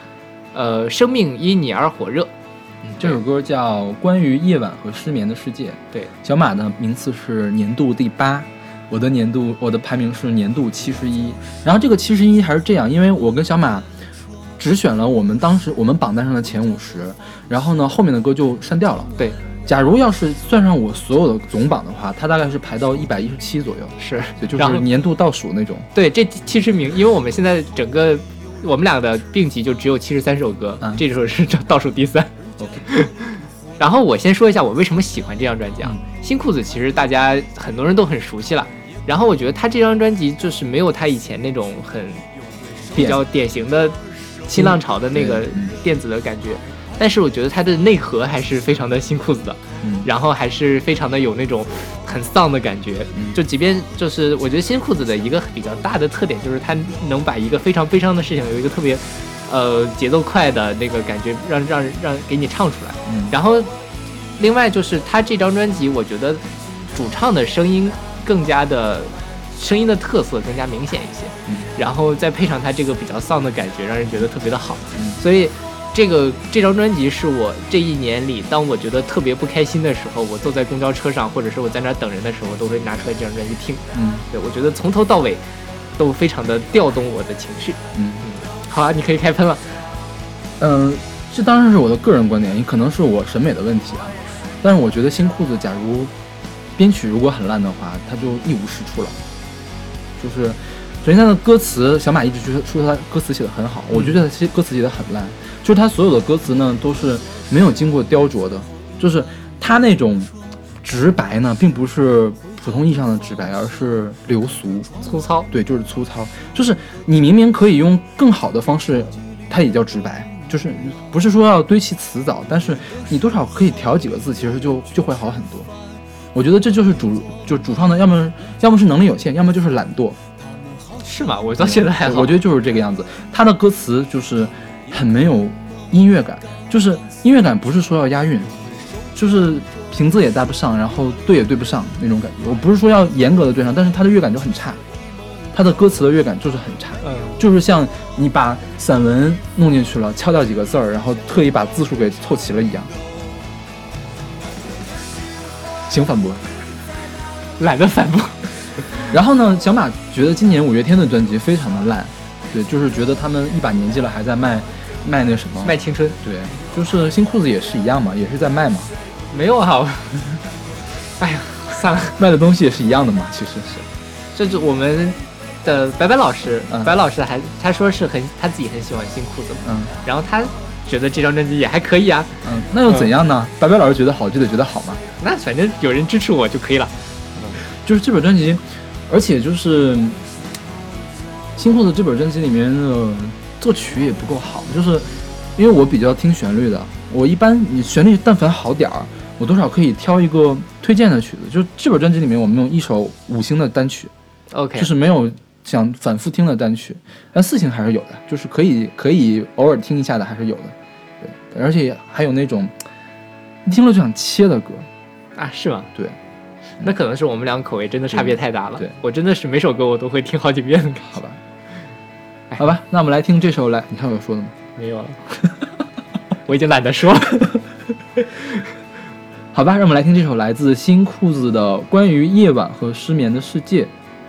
呃，生命因你而火热。这首歌叫《关于夜晚和失眠的世界》。对，小马的名次是年度第八，我的年度我的排名是年度七十一。然后这个七十一还是这样，因为我跟小马只选了我们当时我们榜单上的前五十，然后呢后面的歌就删掉了。对，假如要是算上我所有的总榜的话，它大概是排到一百一十七左右，是，对，就是年度倒数那种。对，这七十名，因为我们现在整个我们俩的并集就只有七十三首歌，嗯这首是倒数第三。<laughs> OK，<laughs> 然后我先说一下我为什么喜欢这张专辑啊。嗯新裤子其实大家很多人都很熟悉了，然后我觉得他这张专辑就是没有他以前那种很比较典型的新浪潮的那个电子的感觉，但是我觉得它的内核还是非常的新裤子的，嗯。然后还是非常的有那种很丧的感觉。嗯。就即便就是我觉得新裤子的一个比较大的特点就是它能把一个非常悲伤的事情有一个特别呃节奏快的那个感觉让让让给你唱出来。嗯，然后另外就是他这张专辑，我觉得主唱的声音更加的声音的特色更加明显一些，嗯然后再配上他这个比较丧的感觉，让人觉得特别的好。嗯所以这个这张专辑是我这一年里，当我觉得特别不开心的时候，我坐在公交车上，或者是我在那儿等人的时候，都会拿出来这张专辑听。嗯对我觉得从头到尾都非常的调动我的情绪。嗯好啊，你可以开喷了。嗯，这当然是我的个人观点，也可能是我审美的问题啊。但是我觉得新裤子，假如编曲如果很烂的话，它就一无是处了。就是首先他的歌词，小马一直觉得说他歌词写的很好，我觉得他写歌词写的很烂。就是他所有的歌词呢，都是没有经过雕琢的，就是他那种直白呢，并不是普通意义上的直白，而是流俗。粗糙，对，就是粗糙，就是你明明可以用更好的方式，它也叫直白，就是不是说要堆砌词藻，但是你多少可以调几个字，其实就就会好很多。我觉得这就是主就主创的，要么要么是能力有限，要么就是懒惰。是吗？我到现在还好。我觉得就是这个样子。他的歌词就是很没有音乐感，就是音乐感不是说要押韵，就是平仄也搭不上，然后对也对不上那种感觉。我不是说要严格的对上，但是他的乐感就很差，他的歌词的乐感就是很差，嗯，就是像你把散文弄进去了，敲掉几个字儿，然后特意把字数给凑齐了一样。请反驳。懒得反驳。<laughs> 然后呢，小马觉得今年五月天的专辑非常的烂，对，就是觉得他们一把年纪了还在卖卖那什么卖青春，对，就是新裤子也是一样嘛，也是在卖嘛，没有啊。我 <laughs> 哎呀，算了，卖的东西也是一样的嘛，其实是。这就我们的白白老师，嗯白老师还他说是很他自己很喜欢新裤子嘛，嗯然后他觉得这张专辑也还可以啊，嗯，那又怎样呢？白白老师觉得好就得觉得好嘛，那反正有人支持我就可以了。就是这本专辑，而且就是新裤子这本专辑里面的作曲也不够好，就是因为我比较听旋律的，我一般你旋律但凡好点儿，我多少可以挑一个推荐的曲子。就是这本专辑里面，我们用一首五星的单曲，OK，就是没有想反复听的单曲，但四星还是有的，就是可以可以偶尔听一下的还是有的，对，而且还有那种你听了就想切的歌，啊，是吗？对，那可能是我们俩口味真的差别太大了。对，我真的是每首歌我都会听好几遍的。好吧，好吧，那我们来听这首来，你看我有说的吗？没有了，<laughs> 我已经懒得说了。<laughs> 好吧，让我们来听这首来自新裤子的《关于夜晚和失眠的世界》，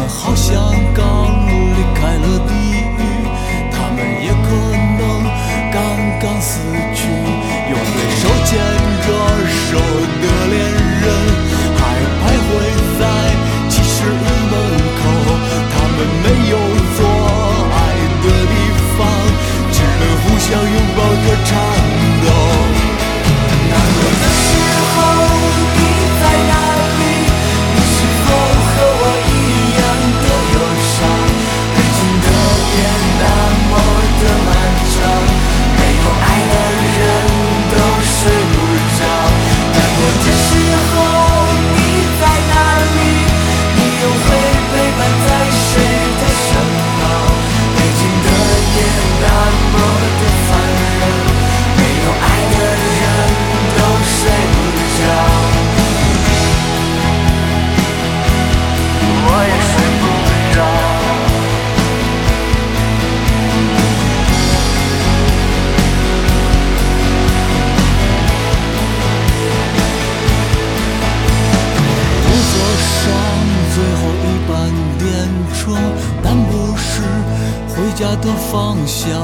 他们好像刚离开了地狱他们也可能刚刚死去有对手牵着手的恋人还徘徊在奇石的门口他们没有做爱的地方只能互相拥抱着颤抖难过的时候想。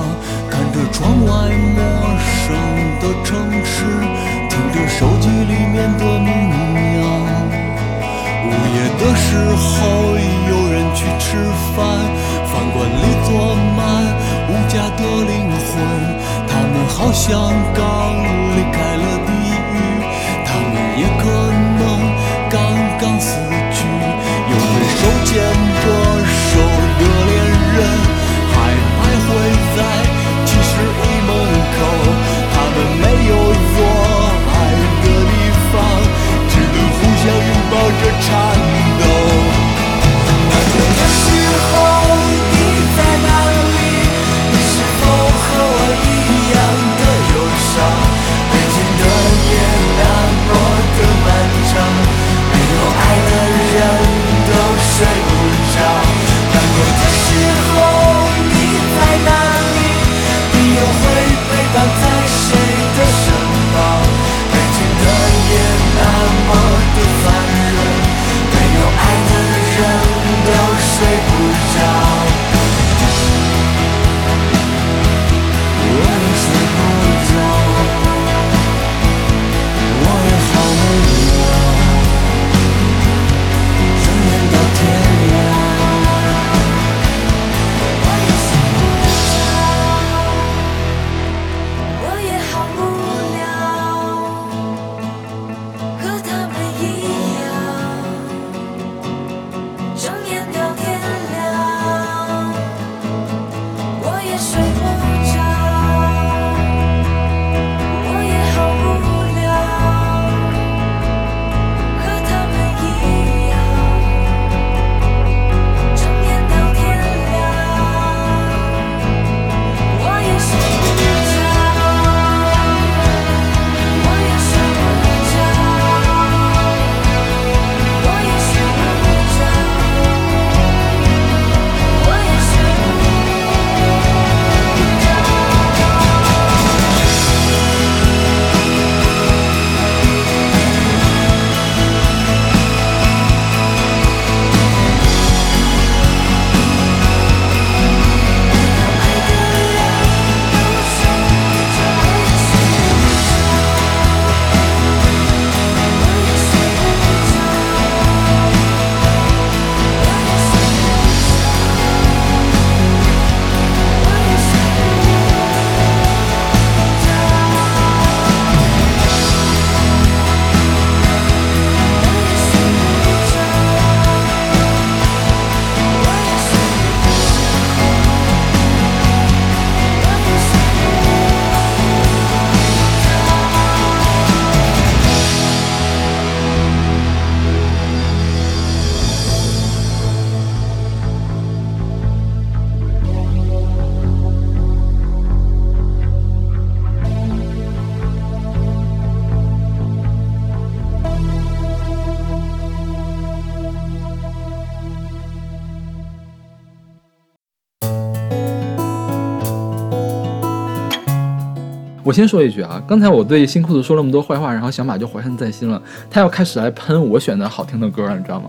我先说一句啊，刚才我对新裤子说了那么多坏话，然后小马就怀恨在心了，他要开始来喷我选的好听的歌了，你知道吗？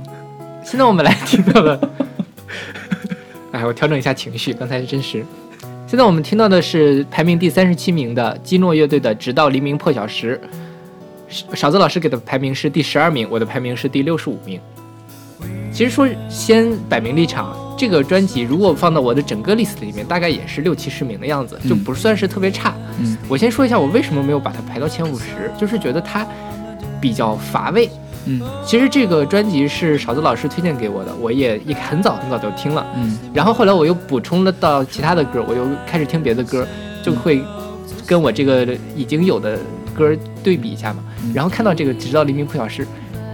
现在我们来听到了，<laughs> 哎，我调整一下情绪，刚才是真实。现在我们听到的是排名第三十七名的基诺乐队的《直到黎明破晓时》，勺子老师给的排名是第十二名，我的排名是第六十五名。其实说先摆明立场，这个专辑如果放到我的整个 list 里面，大概也是六七十名的样子，就不算是特别差。嗯，我先说一下我为什么没有把它排到前五十，就是觉得它比较乏味。嗯其实这个专辑是勺子老师推荐给我的，我也一很早很早就听了。嗯然后后来我又补充了到其他的歌，我又开始听别的歌，就会跟我这个已经有的歌对比一下嘛。然后看到这个《直到黎明破晓时》，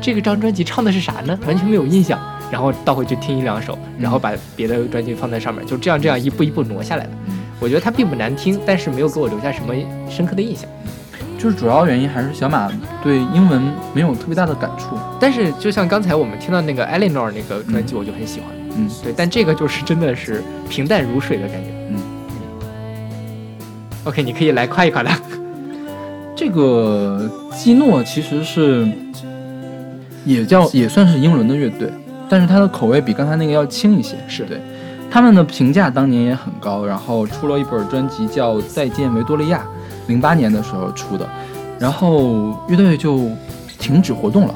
这个张专辑唱的是啥呢？完全没有印象。然后倒回去听一两首，然后把别的专辑放在上面，就这样这样一步一步挪下来的。我觉得它并不难听，但是没有给我留下什么深刻的印象。就是主要原因还是小马对英文没有特别大的感触。但是就像刚才我们听到那个 Eleanor 那个专辑，我就很喜欢。嗯，对，但这个就是真的是平淡如水的感觉。嗯。OK，你可以来夸一夸他。这个基诺其实是也叫也算是英伦的乐队，但是它的口味比刚才那个要轻一些。是对，他们的评价当年也很高，然后出了一本专辑叫《再见维多利亚》，零八年的时候出的，然后乐队就停止活动了。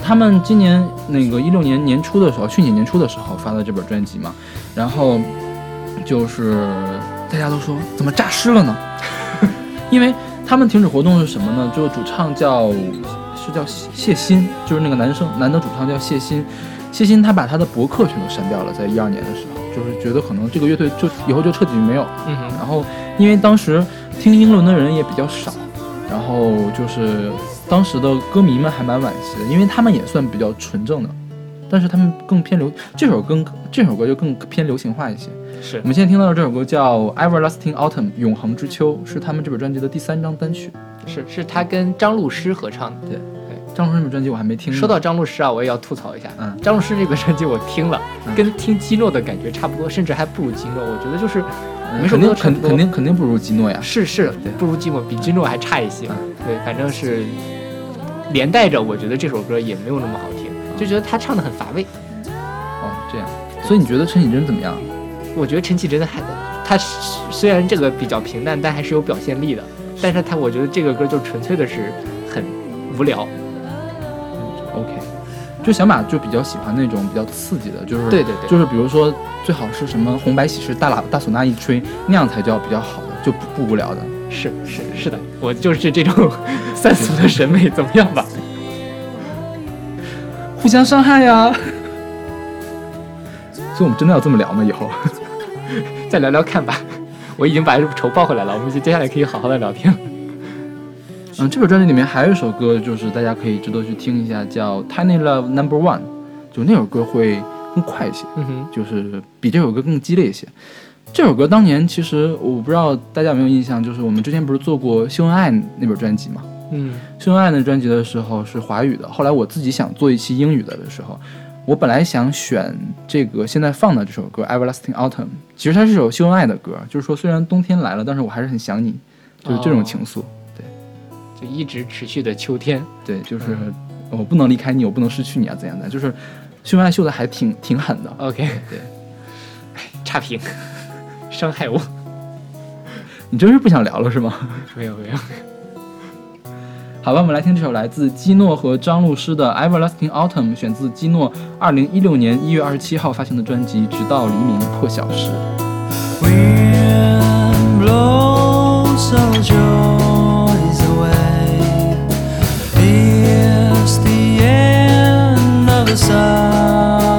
他们今年那个一六年年初的时候，去年年初的时候发的这本专辑嘛，然后就是大家都说怎么诈尸了呢？<laughs> 因为他们停止活动是什么呢？就主唱叫是叫谢谢欣，就是那个男生男的主唱叫谢欣，谢欣他把他的博客全都删掉了，在一二年的时候，就是觉得可能这个乐队就以后就彻底没有。嗯哼，然后因为当时听英伦的人也比较少，然后就是当时的歌迷们还蛮惋惜的，因为他们也算比较纯正的，但是他们更偏流这首更这首歌就更偏流行化一些。是我们现在听到的这首歌叫《Everlasting Autumn》永恒之秋，是他们这本专辑的第三张单曲。是是他跟张露诗合唱的。对张荣这本专辑我还没听呢。说到张露诗啊，我也要吐槽一下。嗯张露诗这个专辑我听了，嗯跟听基诺的感觉差不多，甚至还不如基诺。我觉得就是嗯每首肯定肯肯定肯定不如基诺呀。是是不如基诺，比基诺还差一些。嗯对，反正是连带着，我觉得这首歌也没有那么好听，就觉得他唱的很乏味。哦，这样。所以你觉得陈绮贞怎么样？我觉得陈绮贞还，她虽然这个比较平淡，但还是有表现力的。但是她，我觉得这个歌就纯粹的是很无聊。就小马就比较喜欢那种比较刺激的，就是对对对就是比如说最好是什么红白喜事大喇大唢呐一吹，那样才叫比较好的，就不不无聊的。是是是的，我就是这种 <laughs> 三俗的审美，怎么样吧？<laughs> 互相伤害呀。所以我们真的要这么聊吗？以后？<laughs> 再聊聊看吧。我已经把仇报回来了，我们接下来可以好好的聊天。嗯，这本专辑里面还有一首歌，就是大家可以值得去听一下，叫《Tiny Love Number One》，就那首歌会更快一些，嗯哼，就是比这首歌更激烈一些。这首歌当年其实我不知道大家有没有印象，就是我们之前不是做过《秀恩爱》那本专辑嘛？嗯《秀恩爱》那专辑的时候是华语的，后来我自己想做一期英语的的时候，我本来想选这个现在放的这首歌《Everlasting Autumn》，其实它是首秀恩爱的歌，就是说虽然冬天来了，但是我还是很想你，就是这种情愫。就一直持续的秋天。对，就是我不能离开你，我不能失去你啊，怎样的？就是秀恩爱秀的还挺挺狠的。OK，对，<laughs> 差评，伤害我。<laughs> 你真是不想聊了是吗？<laughs> 没有没有。好吧，我们来听这首来自基诺和张露诗的《Everlasting Autumn》，选自基诺二零一六年一月二十七号发行的专辑《直到黎明破晓时》。Wind blows our the sun.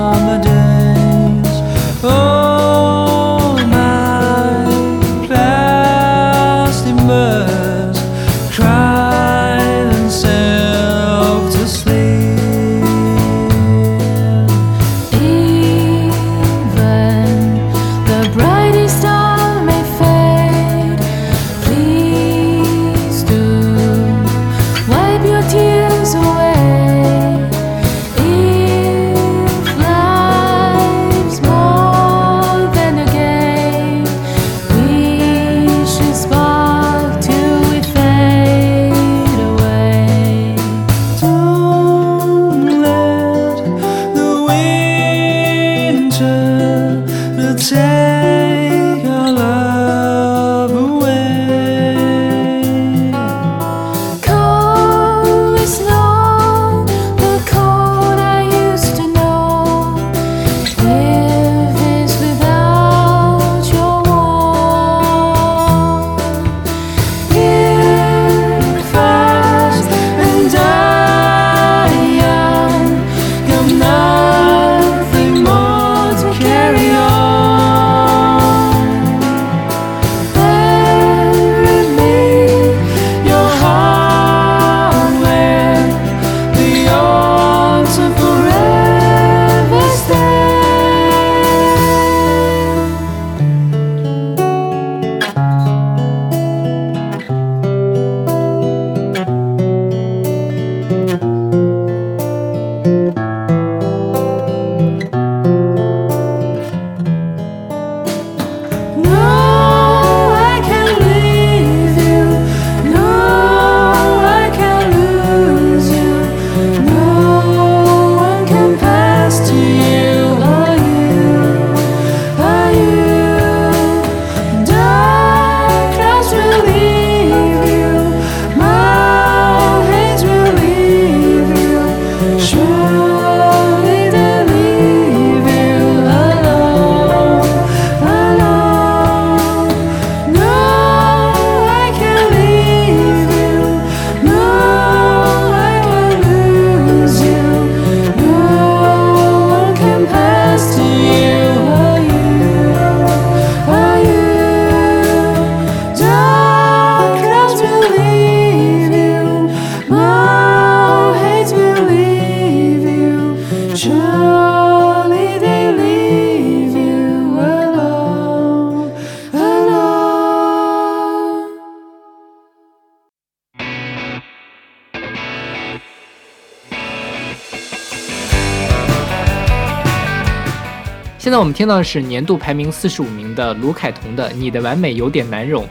我们听到的是年度排名四十五名的卢凯彤的《你的完美有点难容》，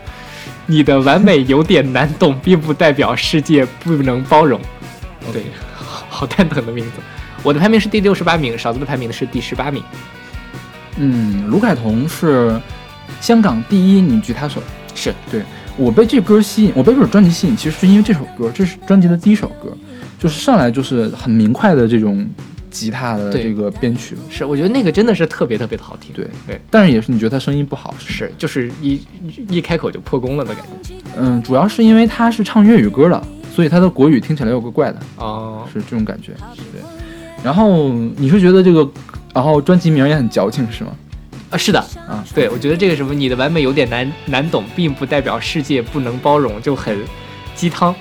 你的完美有点难懂，并不代表世界不能包容。对，好好蛋疼的名字。我的排名是第六十八名，勺子的排名是第十八名。嗯，卢凯彤是香港第一女吉他手。是对我被这歌吸引，我被这首专辑吸引，其实是因为这首歌，这是专辑的第一首歌，就是上来就是很明快的这种吉他的这个编曲。是，我觉得那个真的是特别特别的好听。对对，但是也是你觉得他声音不好，是是，就是一一一开口就破功了的感觉。嗯，主要是因为他是唱粤语歌的，所以他的国语听起来有个怪的，哦，是这种感觉。对，然后你是觉得这个，然后专辑名也很矫情是吗？啊，是的，啊，对，我觉得这个什么你的完美有点难难懂，并不代表世界不能包容，就很鸡汤。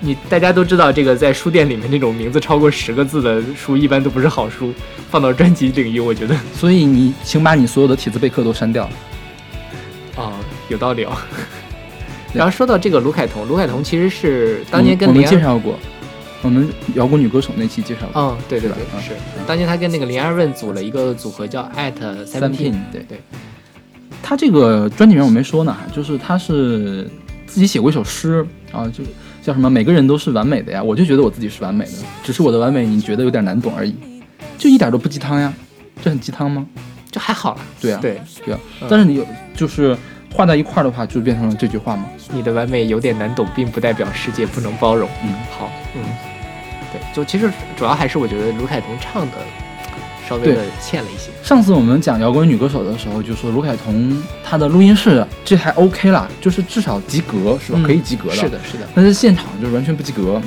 就你大家都知道，这个在书店里面那种名字超过十个字的书，一般都不是好书。放到专辑领域，我觉得所以你请把你所有的体字备课都删掉。哦，有道理哦。<laughs> 然后说到这个卢凯彤，卢凯彤其实是当年跟我们介绍过，我们摇滚女歌手那期介绍过。嗯，对对对，啊是。当年他跟那个林二润组了一个组合叫 at Seventeen，对对，他这个专辑名我没说呢，就是他是自己写过一首诗啊，就叫什么“每个人都是完美的呀”，我就觉得我自己是完美的，只是我的完美你觉得有点难懂而已，就一点都不鸡汤呀，这很鸡汤吗？就还好啦。对啊，对，对啊嗯，但是你有就是画在一块儿的话，就变成了这句话吗。你的完美有点难懂，并不代表世界不能包容。嗯，好，嗯，对，就其实主要还是我觉得卢凯彤唱的稍微的欠了一些。上次我们讲摇滚女歌手的时候，就说卢凯彤她的录音室这还 OK 啦，就是至少及格是吧？嗯可以及格的。是的，是的。但是现场就是完全不及格。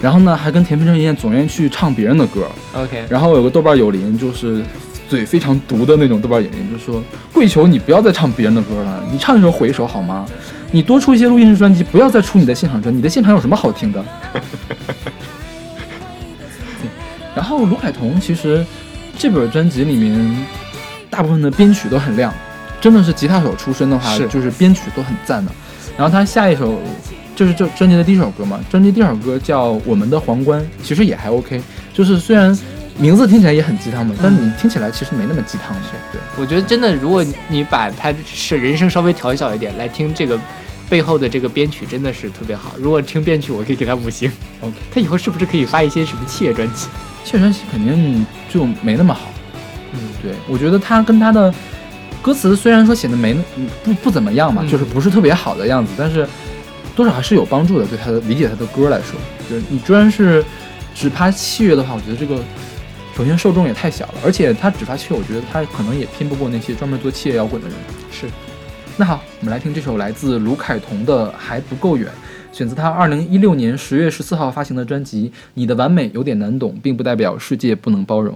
然后呢，还跟田馥甄一样，总愿意去唱别人的歌。OK，然后有个豆瓣友邻，就是嘴非常毒的那种豆瓣友邻，就说：“跪求你不要再唱别人的歌了，你唱一首毁一首好吗？<laughs> 你多出一些录音室专辑，不要再出你的现场专辑，你的现场有什么好听的？” <laughs> 对然后卢凯彤其实这本专辑里面大部分的编曲都很亮，真的是吉他手出身的话，是就是编曲都很赞的。然后他下一首就是这专辑的第一首歌嘛，专辑第二首歌叫《我们的皇冠》，其实也还 OK，就是虽然名字听起来也很鸡汤嘛，但是你听起来其实没那么鸡汤的。对，我觉得真的，如果你把他是人声稍微调小一点来听这个背后的这个编曲，真的是特别好。如果听编曲，我可以给他五星。OK，他以后是不是可以发一些什么器乐专辑？切专辑肯定就没那么好。嗯，对，我觉得他跟他的歌词虽然说写的没不不怎么样嘛，嗯就是不是特别好的样子，但是多少还是有帮助的，对他的理解他的歌来说。就是你居然是只发器乐的话，我觉得这个首先受众也太小了，而且他只发器乐，我觉得他可能也拼不过那些专门做器乐摇滚的人。是。那好，我们来听这首来自卢凯彤的《还不够远》，选择他二零一六年十月十四号发行的专辑《你的完美有点难懂，并不代表世界不能包容》。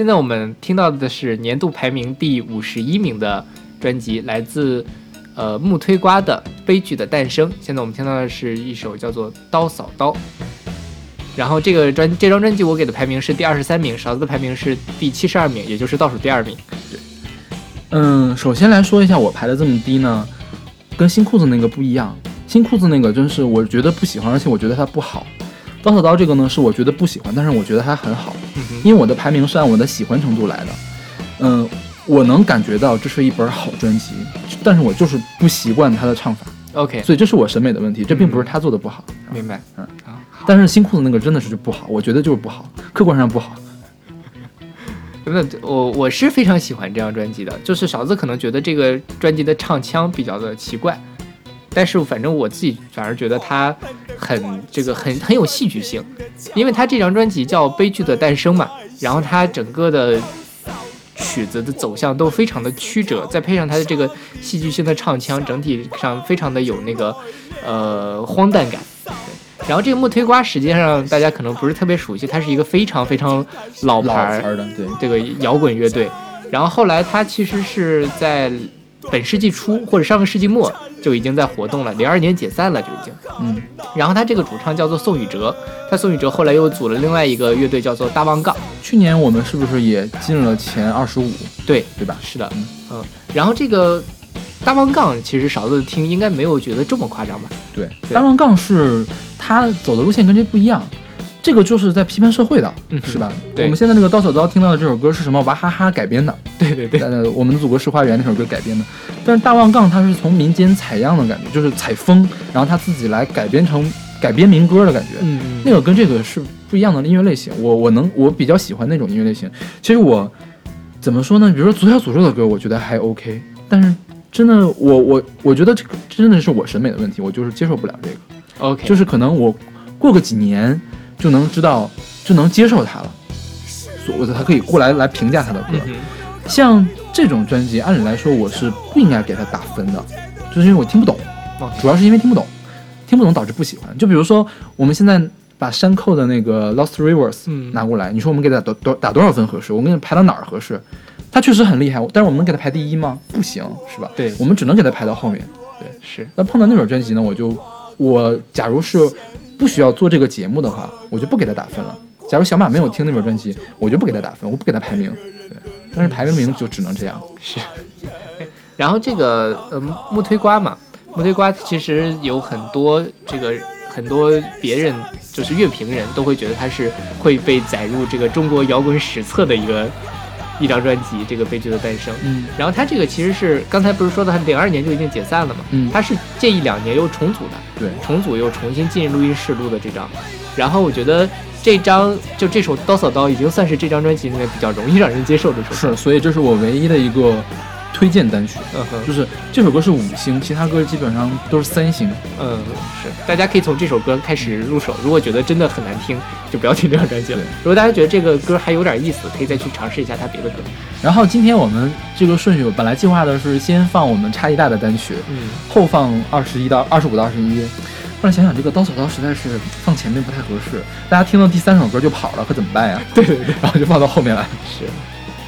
现在我们听到的是年度排名第五十一名的专辑，来自呃木推瓜的《悲剧的诞生》。现在我们听到的是一首叫做《刀扫刀》。然后这个专这张专辑我给的排名是第二十三名，勺子的排名是第七十二名，也就是倒数第二名。对嗯，首先来说一下我排的这么低呢，跟新裤子那个不一样。新裤子那个真是我觉得不喜欢，而且我觉得它不好。刀扫刀这个呢是我觉得不喜欢，但是我觉得它很好，因为我的排名是按我的喜欢程度来的。嗯，我能感觉到这是一本好专辑，但是我就是不习惯他的唱法，OK，所以这是我审美的问题，这并不是他做的不好。明白。嗯但是新裤子那个真的是就不好，我觉得就是不好，客观上不好。<laughs> 那我我是非常喜欢这张专辑的，就是勺子可能觉得这个专辑的唱腔比较的奇怪，但是反正我自己反而觉得他很这个很很有戏剧性，因为他这张专辑叫《悲剧的诞生》嘛，然后他整个的曲子的走向都非常的曲折，再配上他的这个戏剧性的唱腔，整体上非常的有那个呃荒诞感。对然后这个木推瓜实际上大家可能不是特别熟悉，它是一个非常非常老牌儿的对这个摇滚乐队。然后后来它其实是在本世纪初或者上个世纪末就已经在活动了，零二年解散了就已经。嗯，然后他这个主唱叫做宋宇哲，他宋宇哲后来又组了另外一个乐队叫做大旺杠。去年我们是不是也进了前二十五？对，对吧？是的，嗯。然后这个大旺杠其实勺子听应该没有觉得这么夸张吧？对，大旺杠是他走的路线跟这不一样，这个就是在批判社会的，嗯是吧？对我们现在那个刀小刀听到的这首歌是什么？娃哈哈改编的，对对对，呃，我们的祖国是花园那首歌改编的。但是大望杠它是从民间采样的感觉，就是采风，然后他自己来改编成改编民歌的感觉。嗯那个跟这个是不一样的音乐类型。我我能我比较喜欢那种音乐类型。其实我怎么说呢？比如说左小诅咒的歌，我觉得还 OK，但是真的我我我觉得这个真的是我审美的问题，我就是接受不了这个。OK，就是可能我过个几年就能知道，就能接受他了，所谓的他可以过来来评价他的歌。嗯像这种专辑，按理来说我是不应该给他打分的，就是因为我听不懂，哦主要是因为听不懂，听不懂导致不喜欢。就比如说我们现在把山寇的那个 Lost Rivers 嗯拿过来，你说我们给他打多打多少分合适？我们给他排到哪儿合适？他确实很厉害，但是我们能给他排第一吗？不行，是吧？对我们只能给他排到后面。对，是。那碰到那本专辑呢，我就我假如是不需要做这个节目的话，我就不给他打分了。假如小马没有听那本专辑，我就不给他打分，我不给他排名。对，但是排个名就只能这样。是。<laughs> 然后这个呃木推瓜嘛，木推瓜其实有很多这个很多别人就是乐评人都会觉得他是会被载入这个中国摇滚史册的一个一张专辑，这个《悲剧的诞生》。嗯，然后他这个其实是刚才不是说的，他零二年就已经解散了嘛？嗯他是这一两年又重组的，对，重组又重新进录音室录的这张。然后我觉得这张就这首《刀扫刀》已经算是这张专辑里面比较容易让人接受的首歌。是，所以这是我唯一的一个推荐单曲，嗯哼就是这首歌是五星，其他歌基本上都是三星。嗯，是，大家可以从这首歌开始入手。如果觉得真的很难听，就不要听这张专辑了。如果大家觉得这个歌还有点意思，可以再去尝试一下他别的歌。然后今天我们这个顺序本来计划的是先放我们差异大的单曲，嗯，后放二十一到二十五到二十一。后来想想，这个刀小刀实在是放前面不太合适，大家听到第三首歌就跑了，可怎么办呀？<laughs> 对对对，然后就放到后面来。是。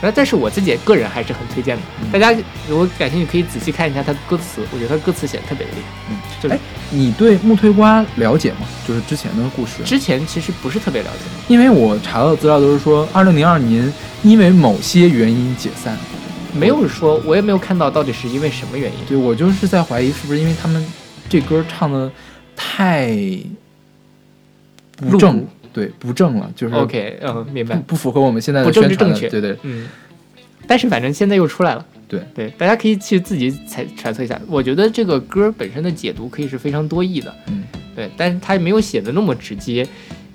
然后，但是我自己个人还是很推荐的。大家如果感兴趣，可以仔细看一下他的歌词，我觉得他歌词写的特别的厉害。嗯，就是哎，你对木推瓜了解吗？就是之前的故事。之前其实不是特别了解，因为我查到的资料都是说，二零零二年因为某些原因解散，没有说，我也没有看到到底是因为什么原因。对我就是在怀疑是不是因为他们这歌唱的太不正对不正了，就是 OK，嗯，明白不。符合我们现在的宣传的，政治正确，对对嗯。但是反正现在又出来了，对对，大家可以去自己猜揣测一下。我觉得这个歌本身的解读可以是非常多义的，嗯，对，但是它没有写的那么直接，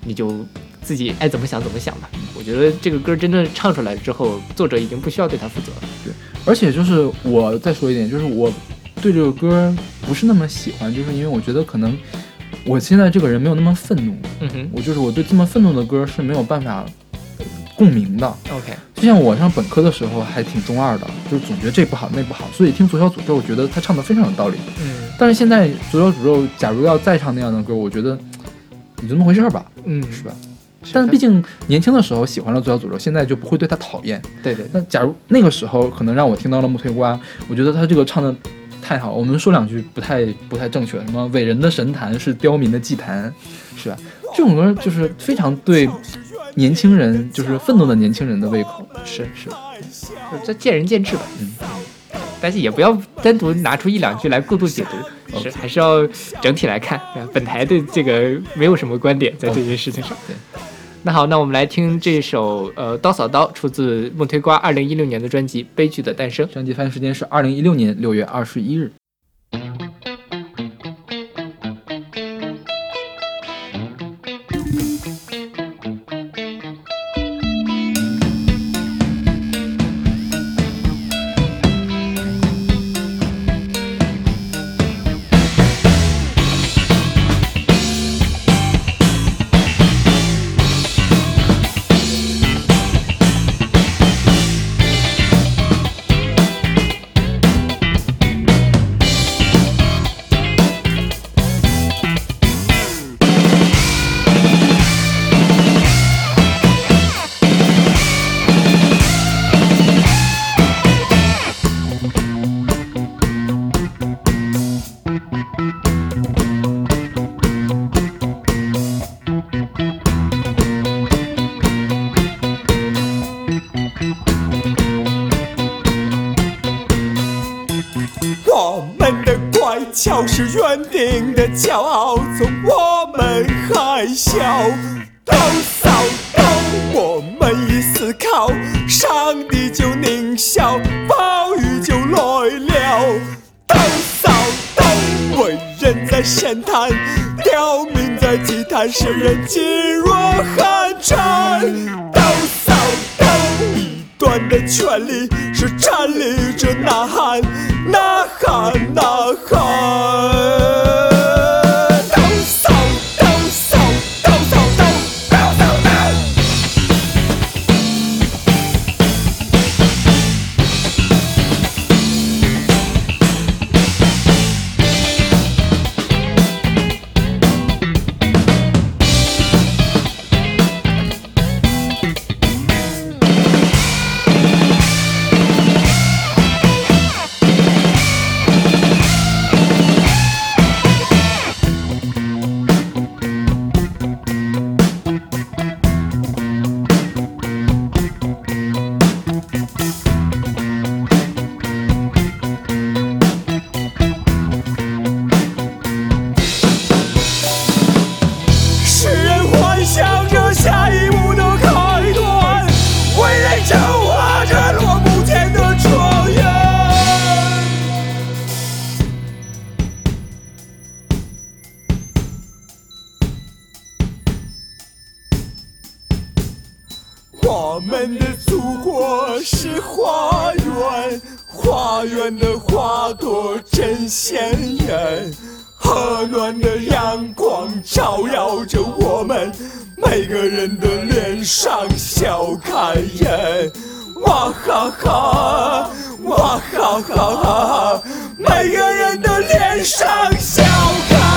你就自己爱怎么想怎么想吧。我觉得这个歌真正唱出来之后，作者已经不需要对他负责了。对，而且就是我再说一点，就是我对这个歌不是那么喜欢，就是因为我觉得可能我现在这个人没有那么愤怒，嗯哼。我就是我对这么愤怒的歌是没有办法共鸣的。OK，就像我上本科的时候还挺中二的，就是总觉得这不好那不好，所以听左小诅咒，我觉得他唱的非常有道理。嗯。但是现在左小诅咒假如要再唱那样的歌，我觉得也就那么回事儿吧，嗯，是吧？但是毕竟年轻的时候喜欢了左小诅咒，现在就不会对他讨厌。对对，那假如那个时候可能让我听到了木推瓜，我觉得他这个唱的太好。我们说两句不太不太正确，什么伟人的神坛是刁民的祭坛，是吧？这种歌就是非常对年轻人，就是愤怒的年轻人的胃口。是是，这见仁见智吧。嗯，但是也不要单独拿出一两句来过度解读，是还是要整体来看。本台对这个没有什么观点在这件事情上。对。那好，那我们来听这首呃《刀扫刀》，出自梦推瓜二零一六年的专辑《悲剧的诞生》。专辑发行时间是二零一六年六月二十一日。在祭坛，世人噤若寒蝉。抖擞抖，一段的权利是颤栗着呐喊，呐喊呐喊。鲜艳。和暖的阳光照耀着我们，每个人的脸上笑开颜。哇哈哈，哇哈哈哈哈，每个人的脸上笑开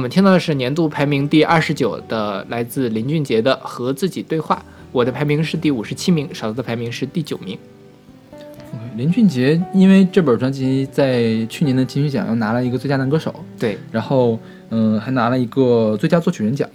们听到的是年度排名第二十九的，来自林俊杰的《和自己对话》。我的排名是第五十七名，勺子的排名是第九名。林俊杰因为这本专辑在去年的金曲奖又拿了一个最佳男歌手，对，然后嗯、还拿了一个最佳作曲人奖。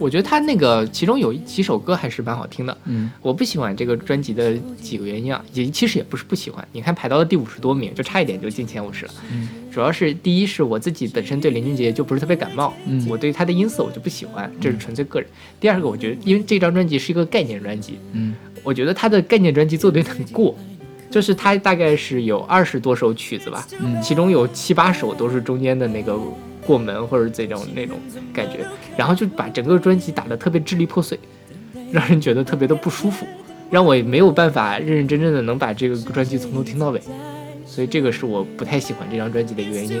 我觉得他那个其中有几首歌还是蛮好听的。嗯，我不喜欢这个专辑的几个原因啊，也其实也不是不喜欢。你看排到了第五十多名，就差一点就进前五十了。嗯，主要是第一是我自己本身对林俊杰就不是特别感冒，嗯我对他的音色我就不喜欢，这是纯粹个人。第二个，我觉得因为这张专辑是一个概念专辑，嗯，我觉得他的概念专辑做的有点过。就是他大概是有二十多首曲子吧，嗯其中有七八首都是中间的那个过门或者这种那种感觉，然后就把整个专辑打得特别支离破碎，让人觉得特别的不舒服，让我也没有办法认认真真的能把这个专辑从头听到尾，所以这个是我不太喜欢这张专辑的一个原因。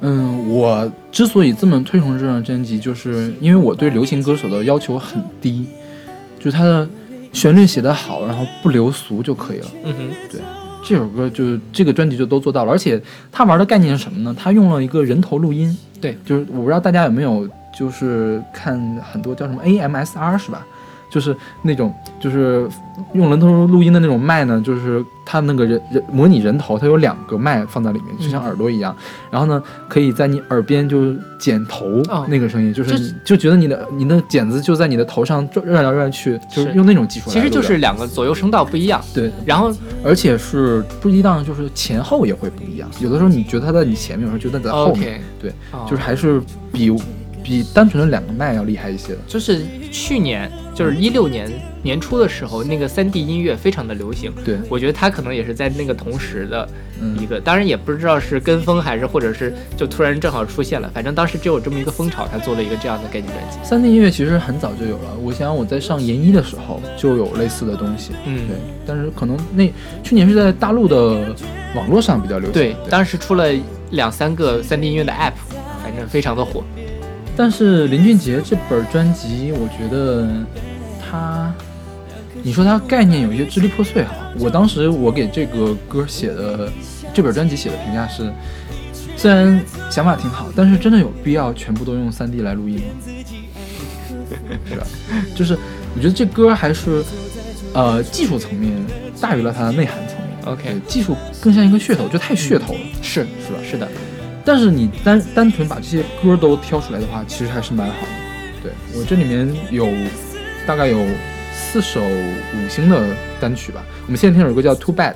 嗯，我之所以这么推崇这张专辑，就是因为我对流行歌手的要求很低，就是他的旋律写得好，然后不流俗就可以了。嗯哼，对，这首歌就这个专辑就都做到了，而且他玩的概念是什么呢？他用了一个人头录音，对，就是我不知道大家有没有就是看很多叫什么 AMSR 是吧？就是那种就是用人头录音的那种麦呢，就是它那个人人模拟人头，它有两个麦放在里面，就像耳朵一样。然后呢，可以在你耳边就是剪头哦那个声音，就是就觉得你的你的剪子就在你的头上转转来转去，就是是用那种技术其实就是两个左右声道不一样，对，然后而且是不一样，就是前后也会不一样。有的时候你觉得它在你前面，有时候觉得在后面。对，哦就是还是比比单纯的两个麦要厉害一些的。就是去年，就是一六年年初的时候，那个三 D 音乐非常的流行。对我觉得他可能也是在那个同时的嗯一个，当然也不知道是跟风还是或者是就突然正好出现了，反正当时只有这么一个风潮，他做了一个这样的概念专辑。三 D 音乐其实很早就有了，我想想我在上研一的时候就有类似的东西。嗯对，但是可能那去年是在大陆的网络上比较流行。对，当时出了两三个三 D 音乐的 app，反正非常的火。但是林俊杰这本专辑，我觉得他，你说他概念有一些支离破碎哈。我当时我给这个歌写的这本专辑写的评价是，虽然想法挺好，但是真的有必要全部都用 3D 来录音吗？是吧？就是我觉得这歌还是呃技术层面大于了它的内涵层面。OK 技术更像一个噱头，就太噱头了。是是吧？是的，但是你单单纯把这些歌都挑出来的话，其实还是蛮好的。对我这里面有大概有四首五星的单曲吧。我们现在听这首歌叫《Too Bad》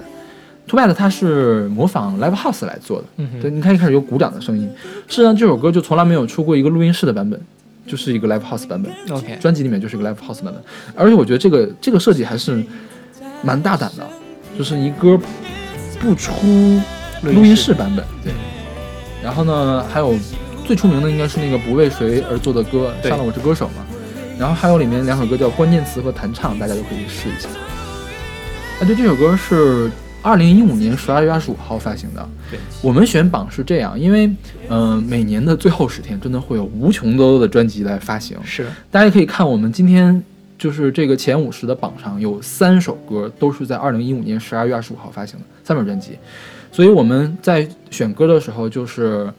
，Too Bad 它是模仿 Live House 来做的。嗯对，你看一开始有鼓掌的声音，事实上这首歌就从来没有出过一个录音室的版本，就是一个 Live House 版本。OK 专辑里面就是一个 Live House 版本，而且我觉得这个这个设计还是蛮大胆的，就是一歌不出录音室版本。对，然后呢，还有最出名的应该是那个不为谁而作的歌，对上了我是歌手嘛。然后还有里面两首歌叫关键词和弹唱，大家都可以试一下。啊，对，这首歌是二零一五年十二月二十五号发行的。对，我们选榜是这样，因为嗯、呃每年的最后十天真的会有无穷多的专辑来发行。是大家可以看我们今天就是这个前五十的榜上有三首歌都是在二零一五年十二月二十五号发行的三本专辑，所以我们在选歌的时候就是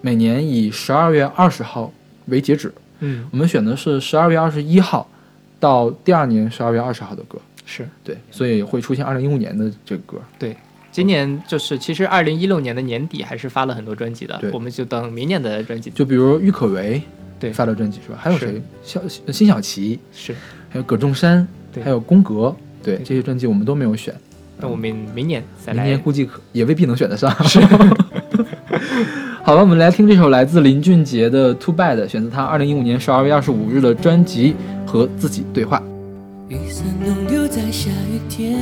每年以十二月二十号为截止，嗯我们选的是十二月二十一号到第二年十二月二十号的歌，是对，所以会出现二零一五年的这个歌。对。今年就是，其实二零一六年的年底还是发了很多专辑的对，我们就等明年的专辑。就比如郁可唯，对发了专辑是吧？还有谁？小辛晓琪，是，还有葛仲山，对还有宫格，对这些专辑我们都没有选。那我们明年再来。明年估计可也未必能选得上。<laughs> 是。好了，我们来听这首来自林俊杰的《Too Bad》，选择他二零一五年十二月二十五日的专辑《和自己对话》。雨伞都丢在下雨天，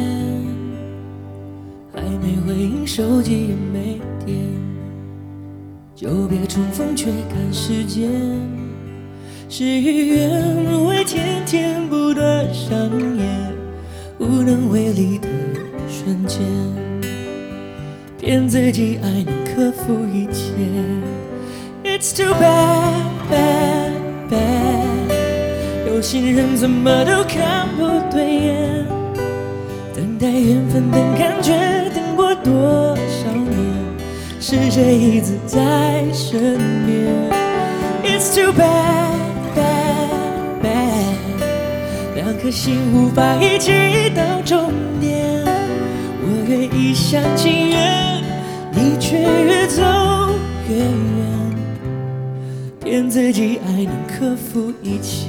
还没回应，手机也没电，就别冲锋，却看时间。事与愿违，为天天不断上演，无能为力的瞬间，骗自己爱能克服一切。It's too bad, bad, bad。有心人怎么都看不对眼，等待缘分，等感觉，等过多少年，是谁一直在身边？It's too bad, bad, bad，两颗心无法一起到终点。我越一厢情愿，你却越走越远，骗自己爱能克服一切。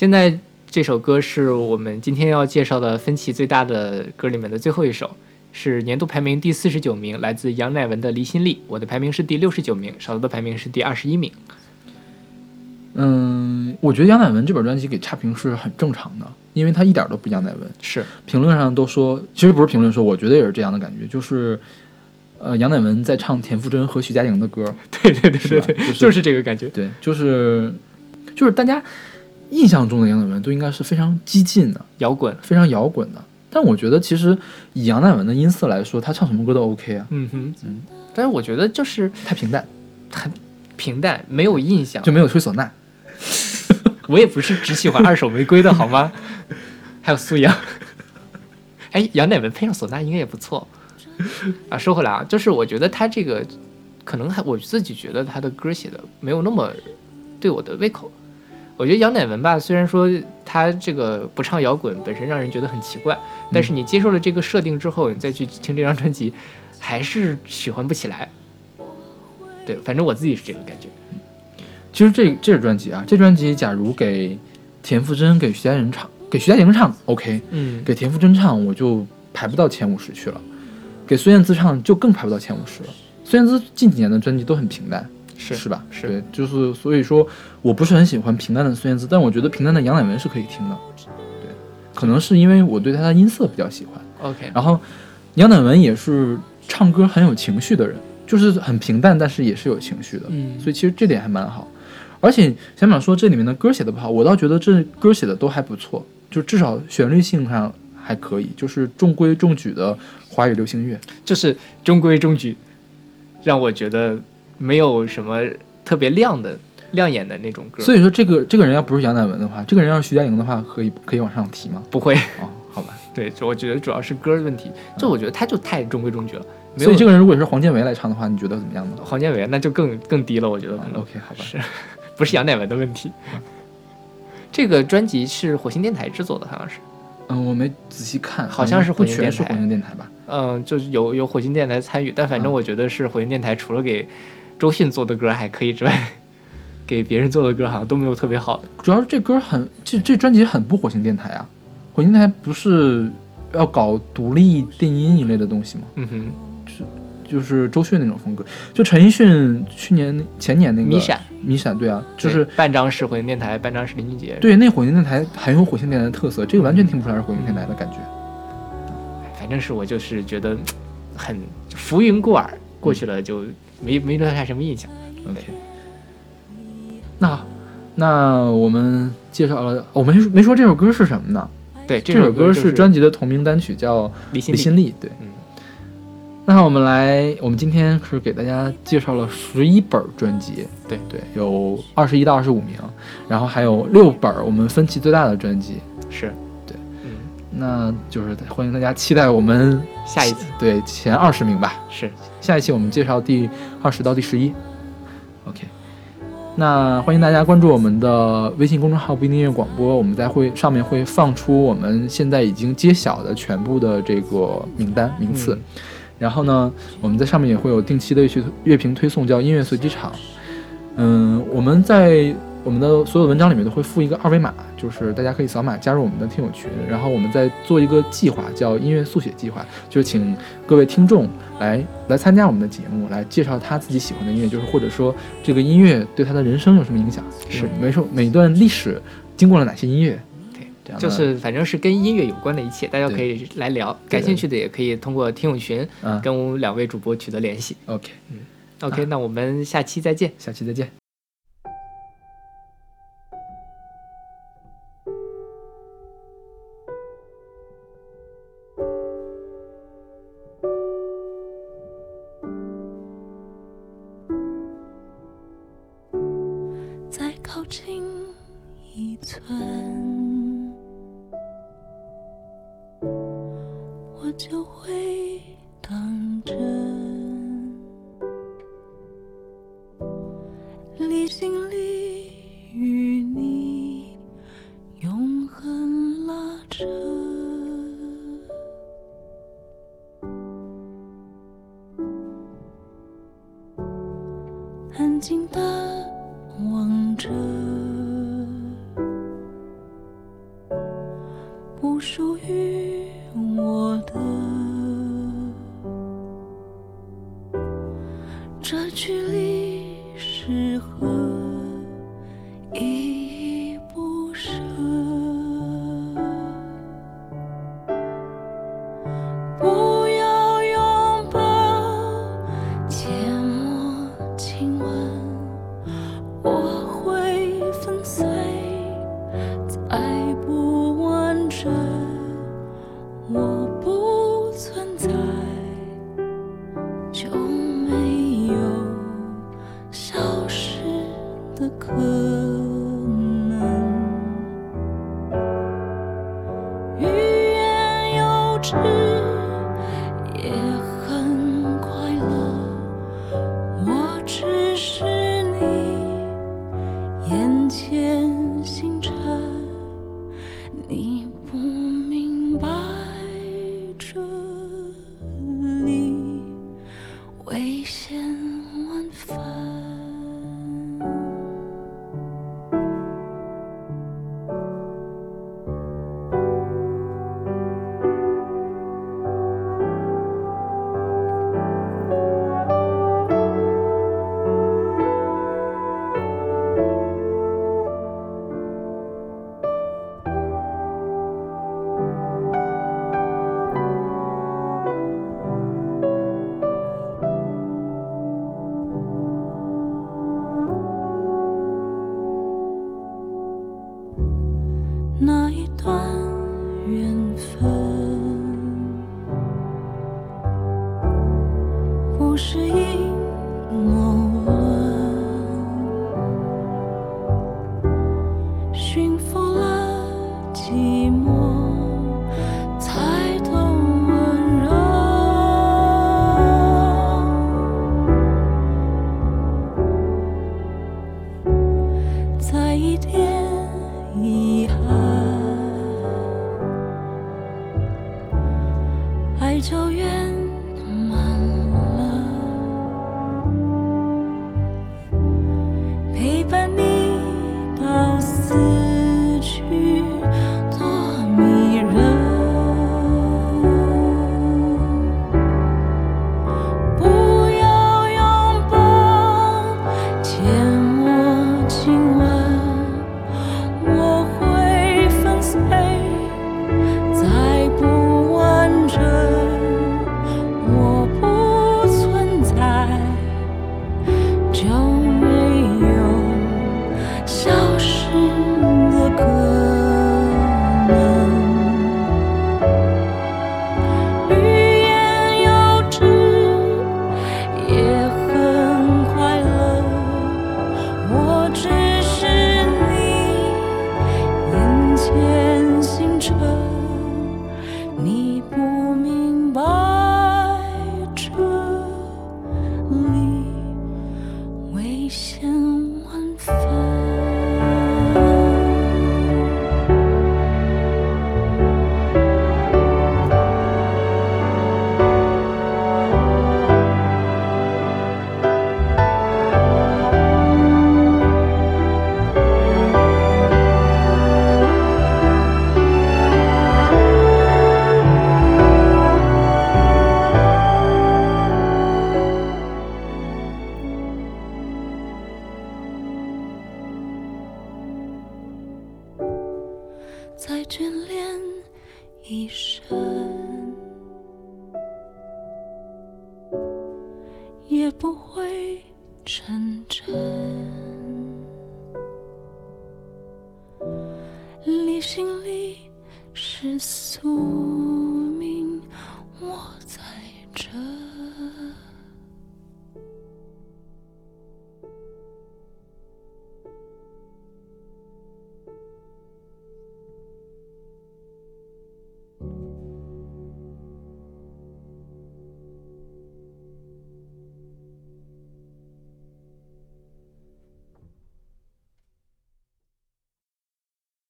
现在这首歌是我们今天要介绍的分歧最大的歌里面的最后一首，是年度排名第四十九名，来自杨乃文的《离心力》。我的排名是第六十九名，少的排名是第二十一名。嗯，我觉得杨乃文这本专辑给差评是很正常的，因为他一点都不杨乃文。是评论上都说，其实不是评论说，我觉得也是这样的感觉，就是，呃，杨乃文在唱田馥甄和徐佳莹的歌。<laughs> 对对对对对，是就是就是这个感觉。对，就是就是大家印象中的杨乃文都应该是非常激进的、摇滚，非常摇滚的。但我觉得其实以杨乃文的音色来说，他唱什么歌都 OK 啊，嗯哼嗯，但是我觉得就是太平淡，很平淡，没有印象，就没有吹唢呐。<laughs> 我也不是只喜欢二手玫瑰的好吗？<laughs> 还有苏阳，<laughs> 哎，杨乃文配上唢呐应该也不错啊。说回来啊，就是我觉得他这个可能还我自己觉得他的歌写的没有那么对我的胃口。我觉得杨乃文吧，虽然说他这个不唱摇滚本身让人觉得很奇怪，但是你接受了这个设定之后，你再去听这张专辑，还是喜欢不起来。对，反正我自己是这个感觉。其实这这是专辑啊，这专辑假如给田馥甄、给徐佳莹唱，给徐佳莹唱 OK，嗯给田馥甄唱我就排不到前五十去了，给孙燕姿唱就更排不到前五十了。孙燕姿近几年的专辑都很平淡，是是吧？是对，就是所以说我不是很喜欢平淡的孙燕姿，但我觉得平淡的杨乃文是可以听的。对，可能是因为我对她的音色比较喜欢。OK，然后杨乃文也是唱歌很有情绪的人，就是很平淡，但是也是有情绪的。嗯所以其实这点还蛮好。而且小淼说这里面的歌写的不好，我倒觉得这歌写的都还不错，就至少旋律性上还可以，就是中规中矩的华语流行乐。就是中规中矩，让我觉得没有什么特别亮的、亮眼的那种歌。所以说这个这个人要不是杨乃文的话，这个人要是徐佳莹的话，可以可以往上提吗？不会，哦，好吧。<laughs> 对，我觉得主要是歌的问题。就我觉得他就太中规中矩了。没有所以这个人如果是黄建为来唱的话，你觉得怎么样呢？黄建为那就更更低了，我觉得可能。OK，好吧。是，<laughs> 不是杨乃文的问题。这个专辑是火星电台制作的，好像是。嗯，我没仔细看，好像是不全是火星电台火星电台吧？嗯，就是有有火星电台参与，但反正嗯我觉得是火星电台除了给周迅做的歌还可以之外，<laughs> 给别人做的歌好像都没有特别好的。主要是这歌很，这这专辑很不火星电台啊。火星电台不是要搞独立电音一类的东西吗？嗯哼，就是周迅那种风格。就陈奕迅去年前年那个迷闪，迷闪对啊，就是半张是火星电台，半张是林俊杰。，对那火星电台很有火星电台的特色，这个完全听不出来是火星电台的感觉。反正是我就是觉得很浮云过耳，过去了就没没留下什么印象。OK，那那我们介绍了，我们没没说这首歌是什么呢？对，这首歌是专辑的同名单曲，叫《离心力离心力》。对，嗯那我们来，我们今天是给大家介绍了十一本专辑，对对，有二十一到二十五名，然后还有六本我们分歧最大的专辑，是那就是欢迎大家期待我们下一次对前二十名吧，是下一期我们介绍第二十到第十一，OK。那欢迎大家关注我们的微信公众号“不一定音乐广播”，我们在会上面会放出我们现在已经揭晓的全部的这个名单名次。嗯然后呢，我们在上面也会有定期的乐曲乐评推送，叫音乐随机场。嗯，我们在我们的所有文章里面都会附一个二维码，就是大家可以扫码加入我们的听友群。然后我们再做一个计划，叫音乐速写计划，就是请各位听众来来参加我们的节目，来介绍他自己喜欢的音乐，就是或者说这个音乐对他的人生有什么影响，是每首每一段历史经过了哪些音乐。对，这样就是反正是跟音乐有关的一切，大家可以来聊。感兴趣的也可以通过听友群嗯跟我们两位主播取得联系。OK，嗯 OK，那我们下期再见。下期再见。